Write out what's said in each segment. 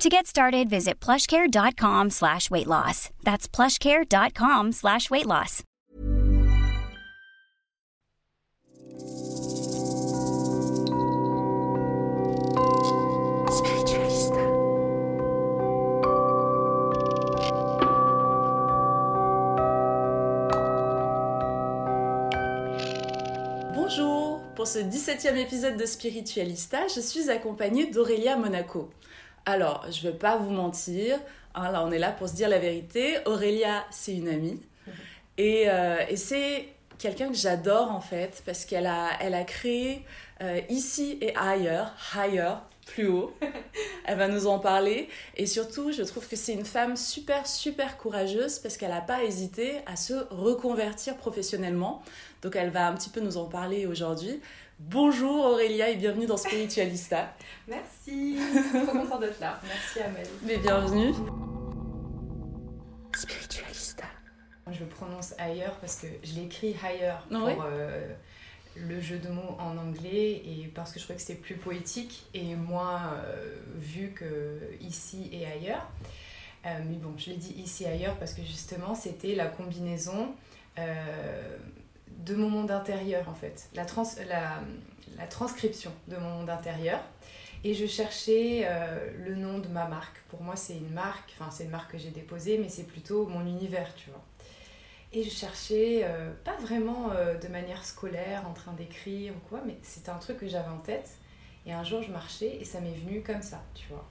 To get started, visit plushcare.com slash weight loss. That's plushcare.com slash weight loss. Bonjour, pour ce 17e épisode de Spiritualista, je suis accompagnée d'Aurélia Monaco. Alors, je ne vais pas vous mentir, hein, là on est là pour se dire la vérité. Aurélia, c'est une amie. Et, euh, c'est quelqu'un que j'adore en fait, parce qu'elle a, elle a créé euh, ici et ailleurs, higher, plus haut. Elle va nous en parler. Et surtout, je trouve que c'est une femme super, super courageuse parce qu'elle n'a pas hésité à se reconvertir professionnellement. Donc elle va un petit peu nous en parler aujourd'hui. Bonjour Aurélia et bienvenue dans Spiritualista. Merci, trop contente d'être là. Merci Amélie. Mais bienvenue. Spiritualista. Je prononce ailleurs parce que je l'écris higher pour Ouais? euh, le jeu de mots en anglais et parce que je trouvais que c'était plus poétique et moins euh, vu que ici et ailleurs. Euh, mais bon, je l'ai dit ici et ailleurs parce que justement c'était la combinaison euh, de mon monde intérieur en fait, la, trans la, la transcription de mon monde intérieur. Et je cherchais le nom de ma marque. Pour moi, c'est une marque, enfin, c'est une marque que j'ai déposée, mais c'est plutôt mon univers, tu vois. Et je cherchais, euh, pas vraiment euh, de manière scolaire, en train d'écrire ou quoi, mais c'était un truc que j'avais en tête. Et un jour, je marchais et ça m'est venu comme ça, tu vois.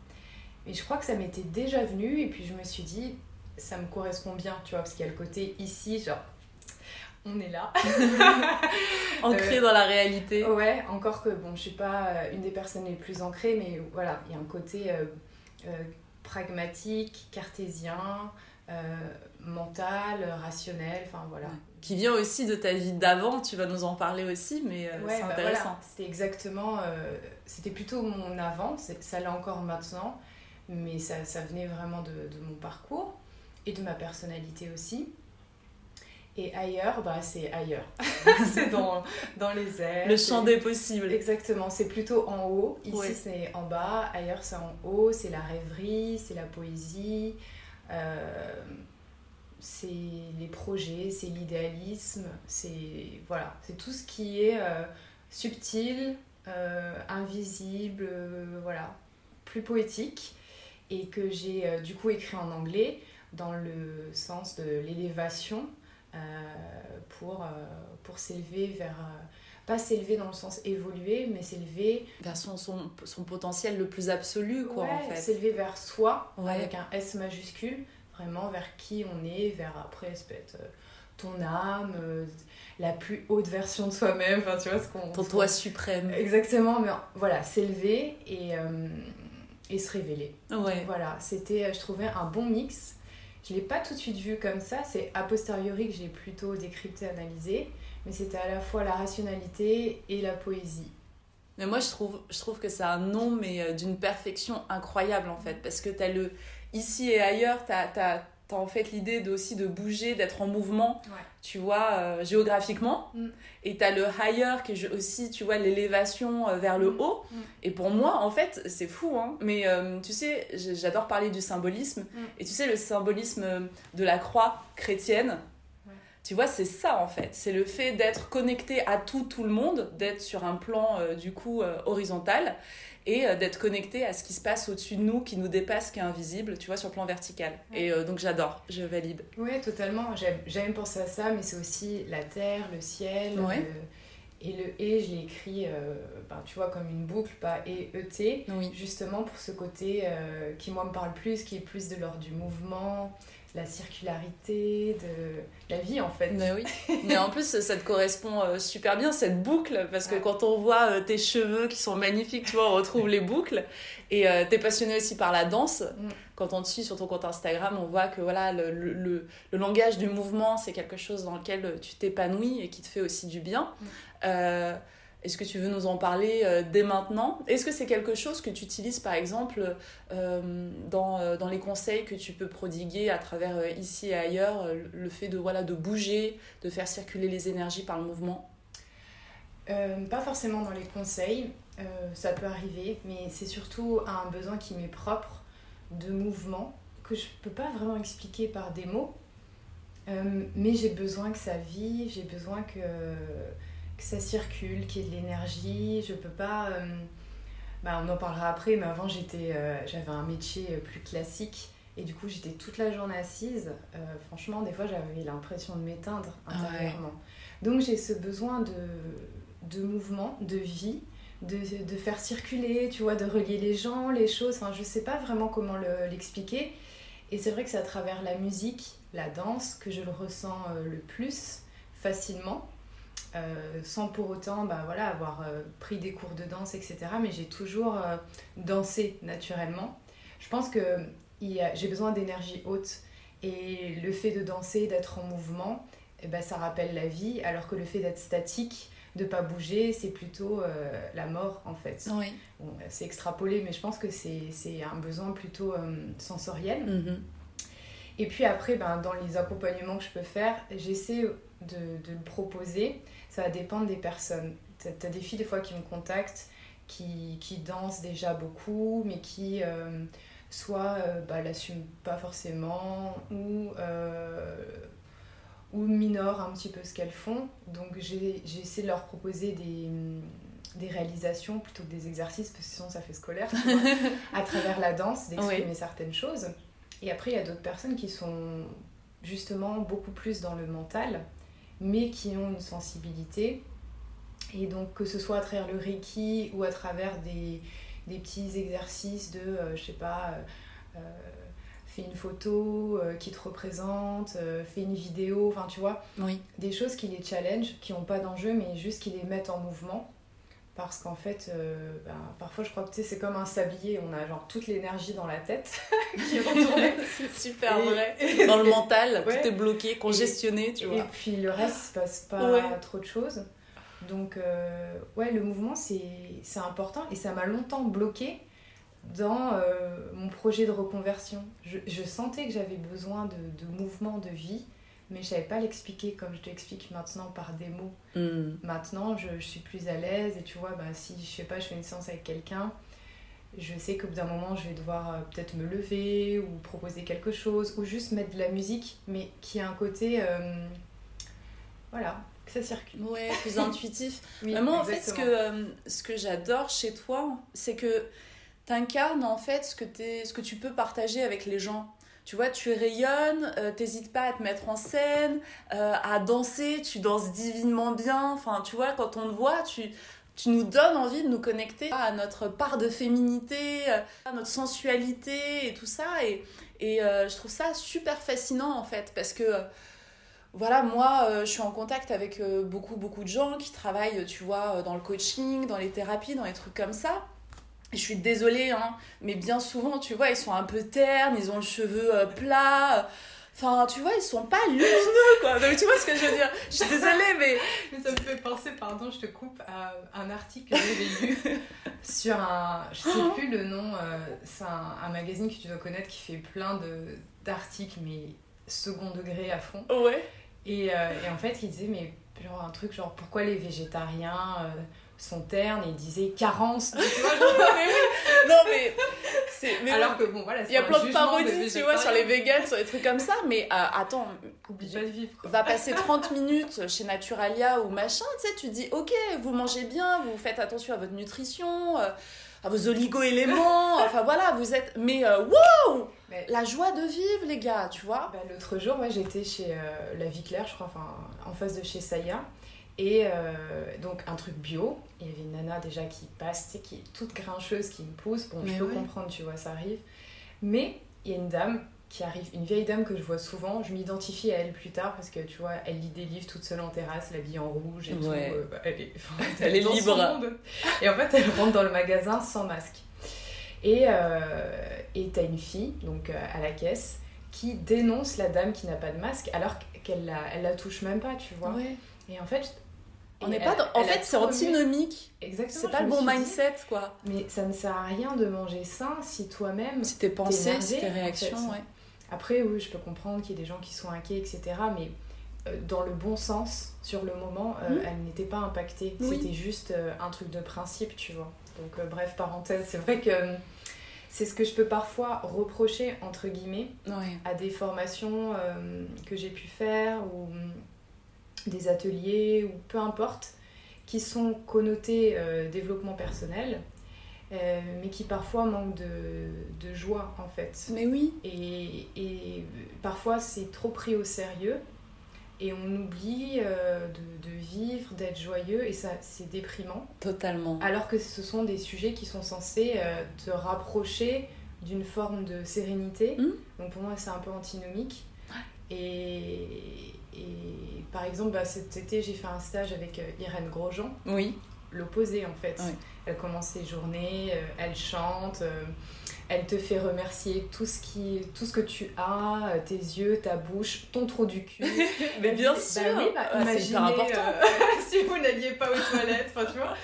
Et je crois que ça m'était déjà venu, et puis je me suis dit, ça me correspond bien, tu vois, parce qu'il y a le côté ici, genre, on est là. Ancrée Euh, dans la réalité. Ouais, encore que bon, je suis pas euh, une des personnes les plus ancrées, mais voilà, il y a un côté euh, euh, pragmatique, cartésien, euh, mental, rationnel, enfin voilà. Qui vient aussi de ta vie d'avant, tu vas nous en parler aussi, mais euh, Ouais, c'est bah intéressant. voilà, c'était exactement, euh, c'était plutôt mon avant, ça l'est encore maintenant, mais ça, ça venait vraiment de, de mon parcours et de ma personnalité aussi. Et ailleurs, bah, c'est ailleurs. c'est dans, dans les airs. Le champ des possibles. Exactement, c'est plutôt en haut. Ici, Ouais. c'est en bas. Ailleurs, c'est en haut. C'est la rêverie, c'est la poésie, euh, c'est les projets, c'est l'idéalisme. C'est voilà, c'est tout ce qui est euh, subtil, euh, invisible, euh, voilà, plus poétique. Et que j'ai du coup écrit en anglais dans le sens de l'élévation pour, pour s'élever vers. pas s'élever dans le sens évoluer, mais s'élever Vers son, son, son potentiel le plus absolu, quoi, en fait. s'élever vers soi Ouais. avec un S majuscule, vraiment vers qui on est, vers après, ça peut être euh, ton âme, euh, la plus haute version de soi-même, enfin tu vois ce qu'on. Ton toi suprême. Exactement, mais voilà, s'élever et, euh, et se révéler. Ouais. Voilà, c'était, je trouvais, un bon mix. Je l'ai pas tout de suite vu comme ça, c'est a posteriori que j'ai plutôt décrypté, analysé, mais c'était à la fois la rationalité et la poésie. Mais moi, je trouve, je trouve que c'est un nom, mais d'une perfection incroyable, en fait. Parce que tu as le ici et ailleurs, tu as, as en fait l'idée aussi de bouger, d'être en mouvement, Ouais. tu vois, euh, géographiquement. Mm. Et tu as le higher qui est aussi, tu vois, l'élévation euh, vers le Mm. haut. Mm. Et pour moi, en fait, c'est fou, hein. Mais euh, tu sais, j'adore parler du symbolisme. Mm. Et tu sais, le symbolisme de la croix chrétienne, tu vois, c'est ça en fait. C'est le fait d'être connecté à tout, tout le monde, d'être sur un plan euh, du coup euh, horizontal et euh, d'être connecté à ce qui se passe au-dessus de nous, qui nous dépasse, qui est invisible, tu vois, sur le plan vertical. Et euh, donc j'adore, je valide. Ouais, totalement. J'aime j'aime penser à ça, mais c'est aussi la terre, le ciel. Ouais. le- Et le et, je l'ai écrit, euh, ben, tu vois, comme une boucle, pas et et Oui. justement pour ce côté qui, moi, me parle plus, qui est plus de l'ordre du mouvement, la circularité, de la vie, en fait. Mais oui. Mais en plus, ça te correspond euh, super bien, cette boucle, parce que quand on voit euh, tes cheveux qui sont magnifiques, tu vois, on retrouve les boucles. Et euh, t'es passionné aussi par la danse. Mm. Quand on te suit sur ton compte Instagram, on voit que voilà, le, le, le- le langage du mouvement, c'est quelque chose dans lequel euh, tu t'épanouis et qui te fait aussi du bien. Mm. Est-ce que tu veux nous en parler euh, dès maintenant? Est-ce que c'est quelque chose que tu utilises par exemple euh, dans, euh, dans les conseils que tu peux prodiguer à travers ici et ailleurs, le fait de, voilà, de bouger, de faire circuler les énergies par le mouvement? Pas forcément dans les conseils, ça peut arriver, mais c'est surtout un besoin qui m'est propre de mouvement que je peux pas vraiment expliquer par des mots, mais j'ai besoin que ça vive, j'ai besoin que, que ça circule, qu'il y ait de l'énergie. Je peux pas. euh, bah, on en parlera après, mais avant j'étais, euh, j'avais un métier euh, plus classique. Et du coup, j'étais toute la journée assise. Euh, franchement, des fois, j'avais l'impression de m'éteindre Ah ouais. intérieurement. Donc, j'ai ce besoin de, de mouvement, de vie, de, de faire circuler, tu vois, de relier les gens, les choses. Enfin, je sais pas vraiment comment le- l'expliquer. Et c'est vrai que c'est à travers la musique, la danse, que je le ressens le plus facilement. Euh, sans pour autant bah, voilà, avoir euh, pris des cours de danse, etc. Mais j'ai toujours euh, dansé naturellement. Je pense que j'ai besoin d'énergie haute. Et le fait de danser, d'être en mouvement, eh ben, ça rappelle la vie, alors que le fait d'être statique, de pas bouger, c'est plutôt la mort en fait. Oui. Bon, c'est extrapolé, mais je pense que c'est un besoin plutôt sensoriel. Mhm. Et puis après, ben, dans les accompagnements que je peux faire, j'essaie de, de le proposer. Ça va dépendre des personnes. T'as as des filles des fois qui me contactent, qui, qui dansent déjà beaucoup, mais qui euh, soit euh, bah, l'assument pas forcément, ou, euh, ou minorent un petit peu ce qu'elles font. Donc j'ai- j'essaie de leur proposer des, des réalisations plutôt que des exercices, parce que sinon ça fait scolaire, tu vois, à travers la danse, d'exprimer certaines choses. Et après, il y a d'autres personnes qui sont justement beaucoup plus dans le mental, mais qui ont une sensibilité. Et donc, que ce soit à travers le Reiki ou à travers des, des petits exercices de, euh, je sais pas, euh, euh, fais une photo euh, qui te représente, fais une vidéo, enfin tu vois, Oui. des choses qui les challenge, qui n'ont pas d'enjeu, mais juste qui les mettent en mouvement. Parce qu'en fait, euh, ben, parfois je crois que tu sais, c'est comme un sablier, on a genre toute l'énergie dans la tête qui retourne. c'est super Et- vrai. Dans le mental, Ouais. tout est bloqué, congestionné, tu Et vois. puis le reste, il se passe pas Ouais. trop de choses. Donc, euh, ouais, le mouvement, c'est c'est important et ça m'a longtemps bloqué dans euh, mon projet de reconversion. Je, je sentais que j'avais besoin de, de mouvement, de vie, mais je savais pas l'expliquer comme je t'explique maintenant par des mots. Mhm. Maintenant, je, je suis plus à l'aise et tu vois, bah, si je sais pas, je fais une séance avec quelqu'un, je sais qu'au bout d'un moment, je vais devoir euh, peut-être me lever ou proposer quelque chose ou juste mettre de la musique, mais qui a un côté. euh, voilà, que ça circule. Ouais, plus intuitif. Oui, Mais moi, en fait, ce que, euh, ce que j'adore chez toi, c'est que t'incarnes en fait ce que, t'es- ce que tu peux partager avec les gens. Tu vois, tu rayonnes, euh, t'hésites pas à te mettre en scène, euh, à danser, tu danses divinement bien. Enfin, tu vois, quand on te voit, tu, tu nous donnes envie de nous connecter à notre part de féminité, euh, à notre sensualité et tout ça. Et, et je trouve ça super fascinant en fait, parce que voilà, moi, je suis en contact avec beaucoup, beaucoup de gens qui travaillent, tu vois, dans le coaching, dans les thérapies, dans les trucs comme ça. Je suis désolée, hein, mais bien souvent, tu vois, ils sont un peu ternes, ils ont le cheveu euh, plat. euh, Enfin, tu vois, ils sont pas lumineux, quoi. Donc, tu vois ce que je veux dire? Je suis désolée, mais... Mais ça me fait penser, pardon, je te coupe, à un article que j'avais lu sur un. Je sais plus le nom, euh, c'est un, un magazine que tu dois connaître qui fait plein de d'articles, mais second degré à fond. Ouais. Et, et en fait, il disait, mais genre un truc genre pourquoi les végétariens sont ternes et il disait carence. Tu vois, genre... non mais mais Alors que bon, voilà, il y a plein de parodies, tu vois, sur les vegans, sur des trucs comme ça, mais euh, attends, oublie pas de vivre. Va passer 30 minutes chez Naturalia ou machin, tu sais, tu dis, ok, vous mangez bien, vous faites attention à votre nutrition, euh, à vos oligo-éléments, enfin voilà, vous êtes. Mais euh, wow La joie de vivre, les gars, tu vois. Bah, L'autre jour, moi j'étais chez La Vie Claire, je crois, enfin, en face de chez Saya. Et euh, donc un truc bio, il y avait une nana déjà qui passe, qui est toute grincheuse, qui me pousse. Bon, je peux comprendre, tu vois, ça arrive. Mais il y a une dame qui arrive, une vieille dame que je vois souvent. Je m'identifie à elle plus tard parce que tu vois, elle lit des livres toute seule en terrasse, l'habille en rouge et tout. Euh, bah, elle est, elle est libre. Et en fait, elle rentre dans le magasin sans masque. Et euh, et t'as une fille, donc à la caisse, qui dénonce la dame qui n'a pas de masque alors qu'elle la, elle la touche même pas, tu vois. Et en fait, on n'est pas En fait, c'est antinomique. Exactement. C'est pas le bon mindset, quoi. Mais ça ne sert à rien de manger sain si toi-même. Si tes pensées, si tes réactions, ouais. Après, oui, je peux comprendre qu'il y ait des gens qui sont inquiets, etc. Mais euh, dans le bon sens, sur le moment, euh, hmm. elle n'était pas impactée. C'était juste euh, un truc de principe, tu vois. Donc, bref, parenthèse, c'est vrai que c'est ce que je peux parfois reprocher, entre guillemets, à des formations que j'ai pu faire ou des ateliers ou peu importe, qui sont connotés euh, développement personnel, euh, mais qui parfois manquent de, de, joie en fait. Mais oui. Et, et parfois c'est trop pris au sérieux et on oublie euh, de, de, vivre, d'être joyeux et ça c'est déprimant. Totalement. Alors que ce sont des sujets qui sont censés te rapprocher d'une forme de sérénité. Mmh. Donc pour moi c'est un peu antinomique. Et, et par exemple, bah, cet été, j'ai fait un stage avec euh, Irène Grosjean. Oui. L'opposé, en fait. Elle commence ses journées, euh, elle chante, euh, elle te fait remercier tout ce, qui, tout ce que tu as, tes yeux, ta bouche, ton trou du cul. Mais bien bah sûr bah, bah, imaginez, important. si vous n'alliez pas aux toilettes, tu vois.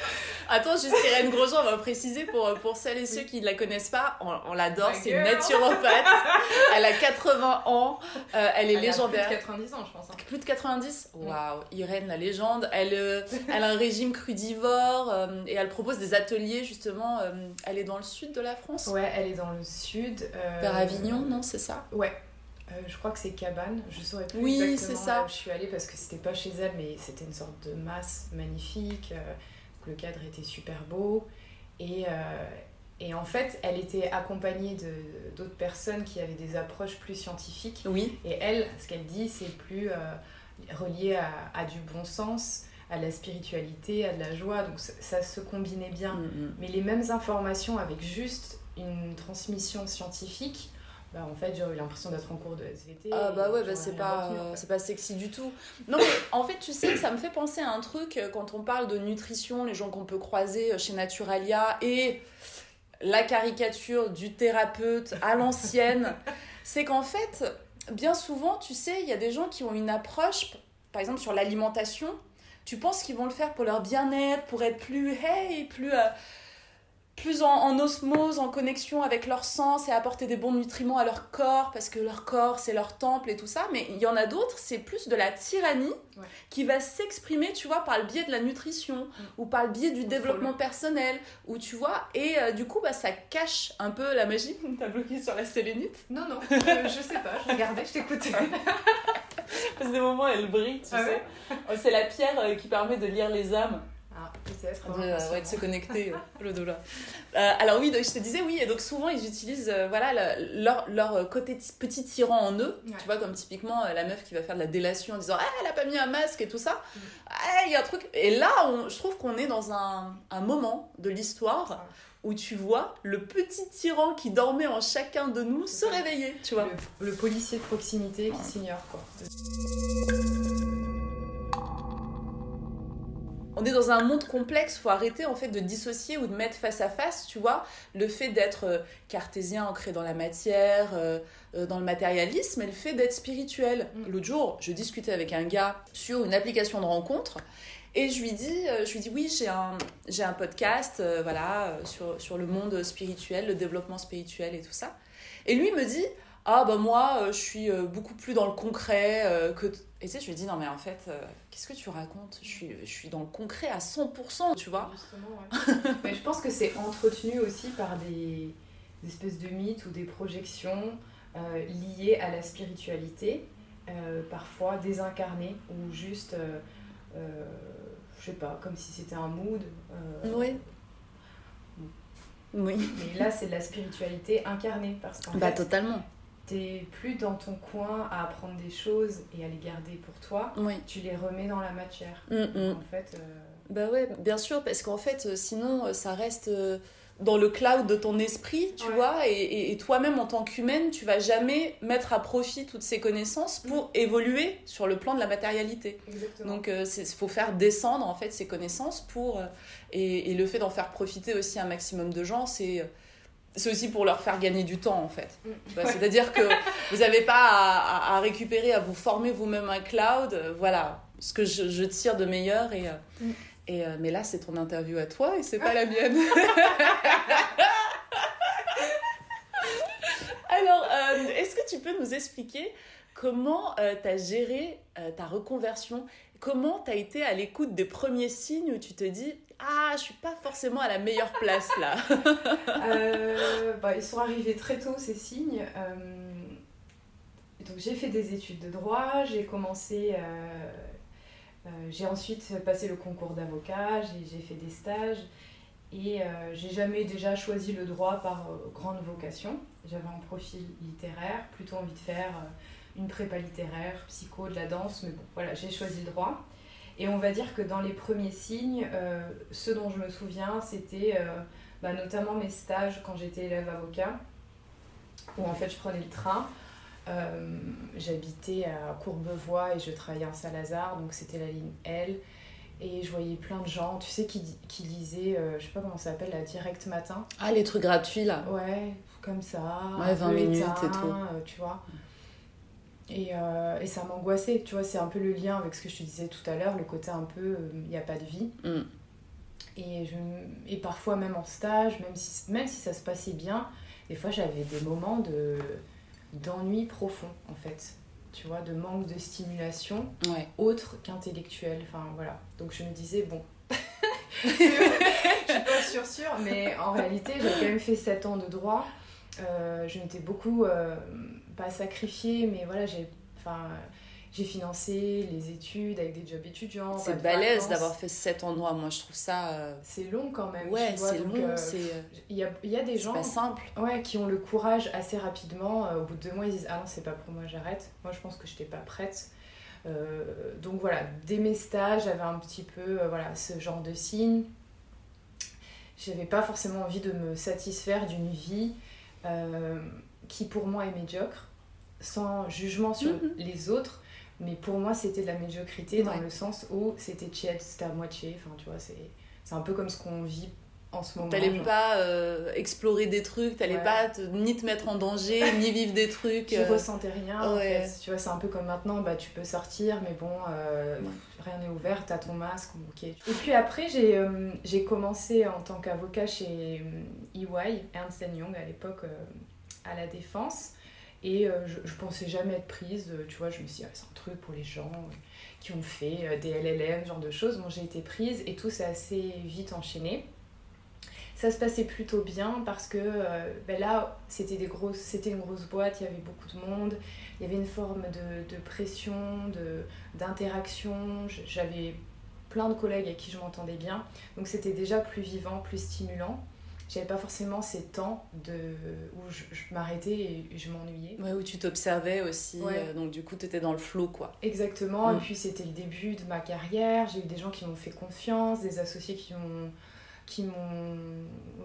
Attends, juste Irène Grosjean, on va préciser pour, pour celles et ceux qui ne la connaissent pas, on, l'adore, c'est une naturopathe. elle a 80 ans, euh, elle est légendaire. plus de 90 ans, je pense. Hein. Plus de 90 Waouh, Irène, la légende. Elle, euh, elle a un régime crudivore euh, et elle propose des ateliers, justement. elle est dans le sud de la France? Ouais, elle est dans le sud. Vers Avignon, non, c'est ça? Ouais. je crois que c'est Cabane, je saurais plus oui, c'est ça. je suis allée parce que c'était pas chez elle, mais c'était une sorte de masse magnifique le cadre était super beau. Et, euh, et en fait, elle était accompagnée d'autres personnes qui avaient des approches plus scientifiques. Oui. Et elle, ce qu'elle dit, c'est plus euh, relié à, à, du bon sens, à la spiritualité, à de la joie. Donc ça, se combinait bien. Mm, mm. Mais les mêmes informations avec juste une transmission scientifique, bah, en fait j'ai eu l'impression d'être en cours de SVT. Ah bah ouais, bah, c'est pas, c'est pas sexy du tout. Non mais en fait tu sais, ça me fait penser à un truc euh, quand on parle de nutrition, les gens qu'on peut croiser euh, chez Naturalia et la caricature du thérapeute à l'ancienne, c'est qu'en fait, bien souvent, tu sais, il y a des gens qui ont une approche, par exemple sur l'alimentation, tu penses qu'ils vont le faire pour leur bien-être, pour être plus hey, plus... Euh, plus en, osmose, en connexion avec leur sens et apporter des bons nutriments à leur corps parce que leur corps c'est leur temple et tout ça. Mais il y en a d'autres, c'est plus de la tyrannie qui va s'exprimer, tu vois, par le biais de la nutrition mm. ou par le biais du développement personnel ou tu vois. Et euh, du coup, bah, ça cache un peu la magie. T'as bloqué sur la sélénite Non, non, je sais pas, je regardais, je t'écoutais. parce que des moments, elle brille, tu ah sais. C'est la pierre euh, qui permet de lire les âmes. Ah, peut-être. De, euh, de, se connecter, le dos là. Euh, alors oui, donc, je te disais, oui, et donc souvent ils utilisent euh, voilà, leur, leur, côté petit tyran en eux. Tu vois, comme typiquement la meuf qui va faire de la délation en disant Ah, elle a pas mis un masque et tout ça. Mm. Ah, il y a un truc. Et là, on, je trouve qu'on est dans un, un moment de l'histoire. où tu vois le petit tyran qui dormait en chacun de nous se réveiller, tu vois. Le, policier de proximité qui s'ignore, quoi on est dans un monde complexe, faut arrêter en fait de dissocier ou de mettre face à face, tu vois, le fait d'être euh, cartésien ancré dans la matière, euh, euh, dans le matérialisme, et le fait d'être spirituel. Mm. L'autre jour, je discutais avec un gars sur une application de rencontre. Et je lui dis, je lui dis oui, j'ai un, j'ai un podcast voilà, sur, sur le monde spirituel, le développement spirituel et tout ça. Et lui me dit, ah bah moi je suis beaucoup plus dans le concret que et tu sais je lui dis non mais en fait qu'est-ce que tu racontes? Je suis je suis dans le concret à 100% tu vois justement ouais. mais je pense que c'est entretenu aussi par des, des, espèces de mythes ou des projections liées à la spiritualité parfois désincarnées ou juste je sais pas, comme si c'était un mood. Euh, oui. Oui. Mais là, c'est de la spiritualité incarnée. Parce qu'en bah, totalement. T'es plus dans ton coin à apprendre des choses et à les garder pour toi. Oui. Tu les remets dans la matière. Mm, mm. En fait. Euh, bah ouais, bien sûr, parce qu'en fait, euh, sinon, ça reste dans le cloud de ton esprit, tu vois, et, toi-même en tant qu'humaine, tu vas jamais mettre à profit toutes ces connaissances pour mm. évoluer sur le plan de la matérialité. Exactement. Donc il euh, faut faire descendre en fait ces connaissances pour euh, et, le fait d'en faire profiter aussi un maximum de gens, c'est c'est aussi pour leur faire gagner du temps en fait. Mm. C'est-à-dire que vous n'avez pas à, récupérer, à vous former vous-même un cloud. Euh, voilà ce que je, tire de meilleur et mm. Euh, mais là, c'est ton interview à toi et c'est pas la mienne. Alors, euh, est-ce que tu peux nous expliquer comment euh, tu as géré ta reconversion? Comment tu as été à l'écoute des premiers signes où tu te dis Ah, je suis pas forcément à la meilleure place là bah, Ils sont arrivés très tôt, ces signes. donc, j'ai fait des études de droit, j'ai commencé euh, j'ai ensuite passé le concours d'avocat, j'ai fait des stages et euh, j'ai jamais déjà choisi le droit par euh, grande vocation. J'avais un profil littéraire, plutôt envie de faire une prépa littéraire, psycho, de la danse, mais bon, voilà, j'ai choisi le droit. Et on va dire que dans les premiers signes, ce dont je me souviens, c'était bah, notamment mes stages quand j'étais élève avocat, où en fait je prenais le train euh, j'habitais à Courbevoie et je travaillais en Saint-Lazare, donc c'était la ligne L. Et je voyais plein de gens, tu sais, qui, qui lisaient, euh, je sais pas comment ça s'appelle, la Direct Matin. Ah, les trucs gratuits là Ouais, comme ça. Ouais, 20 minutes et tout. Euh, tu vois. Et, et, ça m'angoissait, tu vois, c'est un peu le lien avec ce que je te disais tout à l'heure, le côté un peu, il n'y a pas de vie. Mm. Et, je, et parfois même en stage, même si, même si ça se passait bien, des fois j'avais des moments de d'ennui profond en fait. Tu vois de manque de stimulation autre qu'intellectuelle enfin voilà. Donc je me disais bon. Je suis pas sûre sûre mais en réalité j'ai quand même fait 7 ans de droit. Euh, je m'étais beaucoup euh, pas sacrifiée mais voilà j'ai enfin j'ai financé les études avec des jobs étudiants. C'est balèze d'avoir fait cet endroit, moi je trouve ça. Euh, c'est long quand même. Ouais, c'est long. Euh, il y, a, y a des gens. pas simple. Ouais, qui ont le courage assez rapidement. Euh, au bout de deux mois, ils disent Ah non, c'est pas pour moi, j'arrête. Moi je pense que je n'étais pas prête. donc voilà, dès mes stages, j'avais un petit peu voilà, ce genre de signe. J'avais pas forcément envie de me satisfaire d'une vie qui pour moi est médiocre, sans jugement sur mm-hmm. les autres mais pour moi, c'était de la médiocrité dans le sens où c'était tiède, c'était à moitié. Enfin, tu vois, c'est un peu comme ce qu'on vit en ce moment. T'allais pas euh, explorer des trucs, t'allais pas ni te mettre en danger, ni vivre des trucs. Tu euh... ressentais rien. En fait. Tu vois, c'est un peu comme maintenant, bah, tu peux sortir, mais bon, euh, rien n'est ouvert, t'as ton masque, ok. Et puis après, j'ai euh, j'ai commencé en tant qu'avocat chez EY, Ernst Young à l'époque, à la Défense. Et euh, je, pensais jamais être prise, euh, tu vois, je me suis dit, ah, c'est un truc pour les gens euh, qui ont fait des LLM, genre de choses. Bon, j'ai été prise et tout s'est assez vite enchaîné. Ça se passait plutôt bien parce que ben là, c'était des grosses, c'était une grosse boîte, il y avait beaucoup de monde, il y avait une forme de, de pression, de, d'interaction. J'avais plein de collègues avec qui je m'entendais bien. Donc c'était déjà plus vivant, plus stimulant j'avais pas forcément ces temps de, où je, m'arrêtais et je m'ennuyais. Ouais, où tu t'observais aussi, euh, donc du coup tu étais dans le flow quoi. Exactement, et mm. puis c'était le début de ma carrière, j'ai eu des gens qui m'ont fait confiance, des associés qui m'ont qui m'ont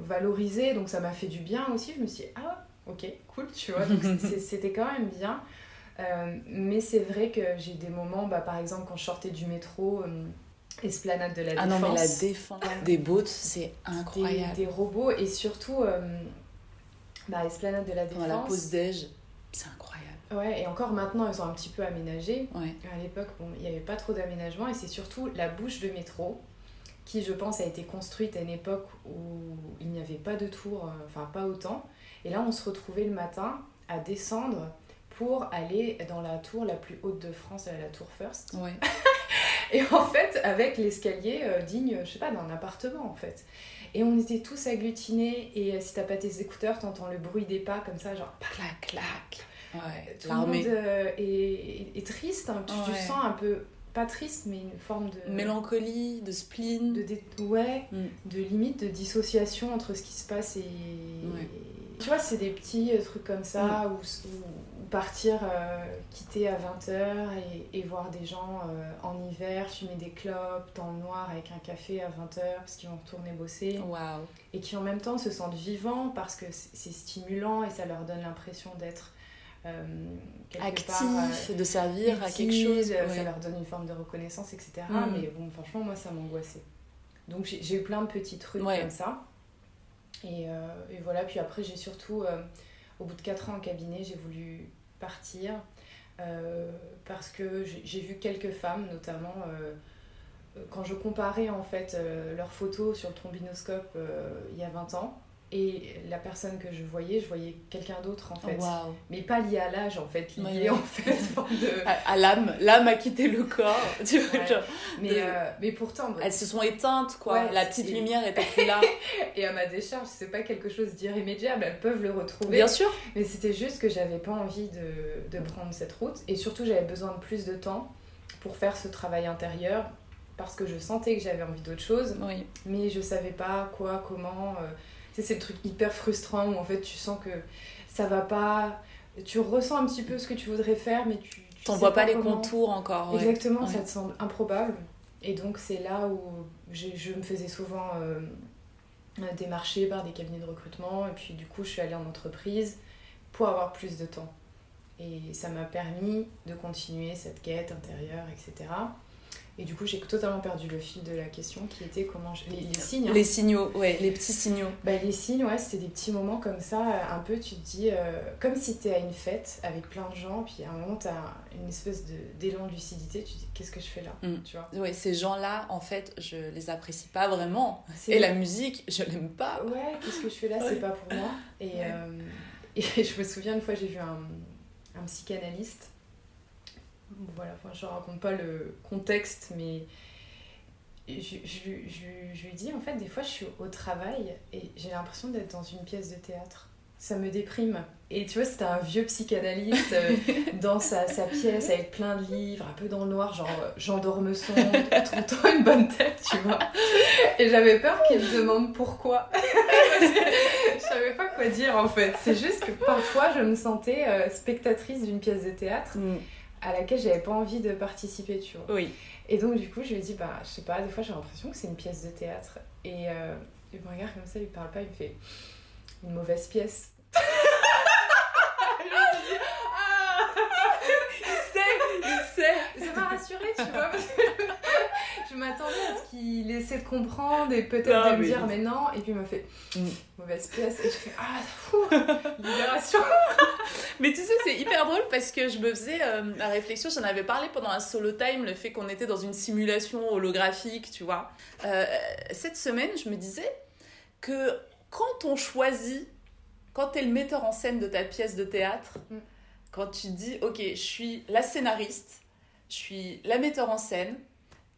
valorisé, donc ça m'a fait du bien aussi, je me suis dit, ah ok, cool, tu vois, donc c'était quand même bien. Euh, mais c'est vrai que j'ai des moments, bah, par exemple quand je sortais du métro, euh, Esplanade de la Défense. Ah non, mais la Défense des boats, c'est incroyable. Des, robots et surtout, euh, bah, Esplanade de la Défense. Dans la pause déj, c'est incroyable. Ouais, et encore maintenant, ils ont un petit peu aménagé. Ouais. À l'époque, bon, il n'y avait pas trop d'aménagement et c'est surtout la bouche de métro qui, je pense, a été construite à une époque où il n'y avait pas de tour, euh, enfin pas autant. Et là, on se retrouvait le matin à descendre pour aller dans la tour la plus haute de France, la tour First. Ouais. Et en fait, avec l'escalier euh, digne, je sais pas, d'un appartement en fait. Et on était tous agglutinés. Et euh, si t'as pas tes écouteurs, t'entends le bruit des pas comme ça, genre clac, clac. Ouais. Tout le monde euh, est, est triste. hein. Tu, sens un peu, pas triste, mais une forme de. Mélancolie, de spleen. de dé- ouais, Mm. de limite de dissociation entre ce qui se passe et. Ouais. Tu vois, c'est des petits euh, trucs comme ça, ou- ou partir, euh, quitter à 20h et, et voir des gens euh, en hiver fumer des clopes dans le noir avec un café à 20h parce qu'ils vont retourner bosser et qui en même temps se sentent vivants parce que c'est stimulant et ça leur donne l'impression d'être euh, quelque part, euh, Actif, de servir à quelque chose. Ça leur donne une forme de reconnaissance, etc. Mm. Mais bon, franchement, moi, ça m'angoissait. Donc j'ai eu plein de petits trucs Ouais. comme ça. Et, et voilà, puis après, j'ai surtout, au bout de 4 ans en cabinet, j'ai voulu partir euh, parce que j'ai vu quelques femmes, notamment euh, quand je comparais en fait euh, leurs photos sur le trombinoscope il y a 20 ans. Et la personne que je voyais, je voyais quelqu'un d'autre en fait. Mais pas lié à l'âge en fait, lié Ouais. en fait de... À, à l'âme, l'âme a quitté le corps. Tu vois, Ouais. genre, Mais, de- euh, mais pourtant, bah, Elles se sont éteintes, quoi. Ouais, La petite lumière était plus là. et à ma décharge, c'est pas quelque chose d'irrémédiable, elles peuvent le retrouver. Bien sûr. Mais c'était juste que j'avais pas envie de, de prendre cette route. Et surtout, j'avais besoin de plus de temps pour faire ce travail intérieur parce que je sentais que j'avais envie d'autre chose, Oui. mais je savais pas quoi, comment. euh, c'est le truc hyper frustrant où en fait tu sens que ça va pas. Tu ressens un petit peu ce que tu voudrais faire, mais tu. T'en vois pas les comment. contours encore. ouais. Exactement, Ouais. ça te semble improbable. Et donc c'est là où je me faisais souvent euh, démarcher par des cabinets de recrutement. Et puis du coup, je suis allée en entreprise pour avoir plus de temps. Et ça m'a permis de continuer cette quête intérieure, etc. Et du coup, j'ai totalement perdu le fil de la question qui était comment... je- Les, les signes. hein. Les signaux, ouais, les petits signaux. Bah, les signes, ouais, c'était des petits moments comme ça, euh, un peu, tu te dis, euh, comme si t'es à une fête avec plein de gens, puis à un moment, t'as une espèce d'élan de lucidité, tu te dis, qu'est-ce que je fais là Mm. Tu vois Ouais, ces gens-là, en fait, je les apprécie pas vraiment. Et la musique, je l'aime pas. Ouais, qu'est-ce que je fais là. C'est pas pour moi. Et, Ouais. euh, et je me souviens, une fois, j'ai vu un, un psychanalyste. Voilà, enfin, je raconte pas le contexte, mais je, je, je- je lui dis, en fait, des fois, je suis au travail et j'ai l'impression d'être dans une pièce de théâtre. Ça me déprime. Et tu vois, c'était un vieux psychanalyste euh, dans sa, sa pièce avec plein de livres, un peu dans le noir, genre euh, tout le temps une bonne tête, tu vois. Et j'avais peur qu'il me demande pourquoi. je savais pas quoi dire en fait. C'est juste que parfois je me sentais euh, spectatrice d'une pièce de théâtre Mm. À laquelle j'avais pas envie de participer, tu vois. Oui. Et donc du coup je lui ai dit, bah je sais pas, des fois j'ai l'impression que c'est une pièce de théâtre. Et euh, il me regarde comme ça, il parle pas, il me fait une mauvaise pièce. Ah Il sait, il sait. ça m'a rassurée, tu vois, parce que je m'attendais à ce qu'il essaie de comprendre et peut-être de me dire mais non, et puis il m'a fait Mm. mauvaise pièce, et je fais ah, fou, libération. Mais tu sais, c'est hyper drôle parce que je me faisais euh, la réflexion, j'en avais parlé pendant un solo time, le fait qu'on était dans une simulation holographique, tu vois. Euh, cette semaine, je me disais que quand on choisit, quand tu es le metteur en scène de ta pièce de théâtre, Mm. quand tu dis, ok, je suis la scénariste, je suis la metteur en scène,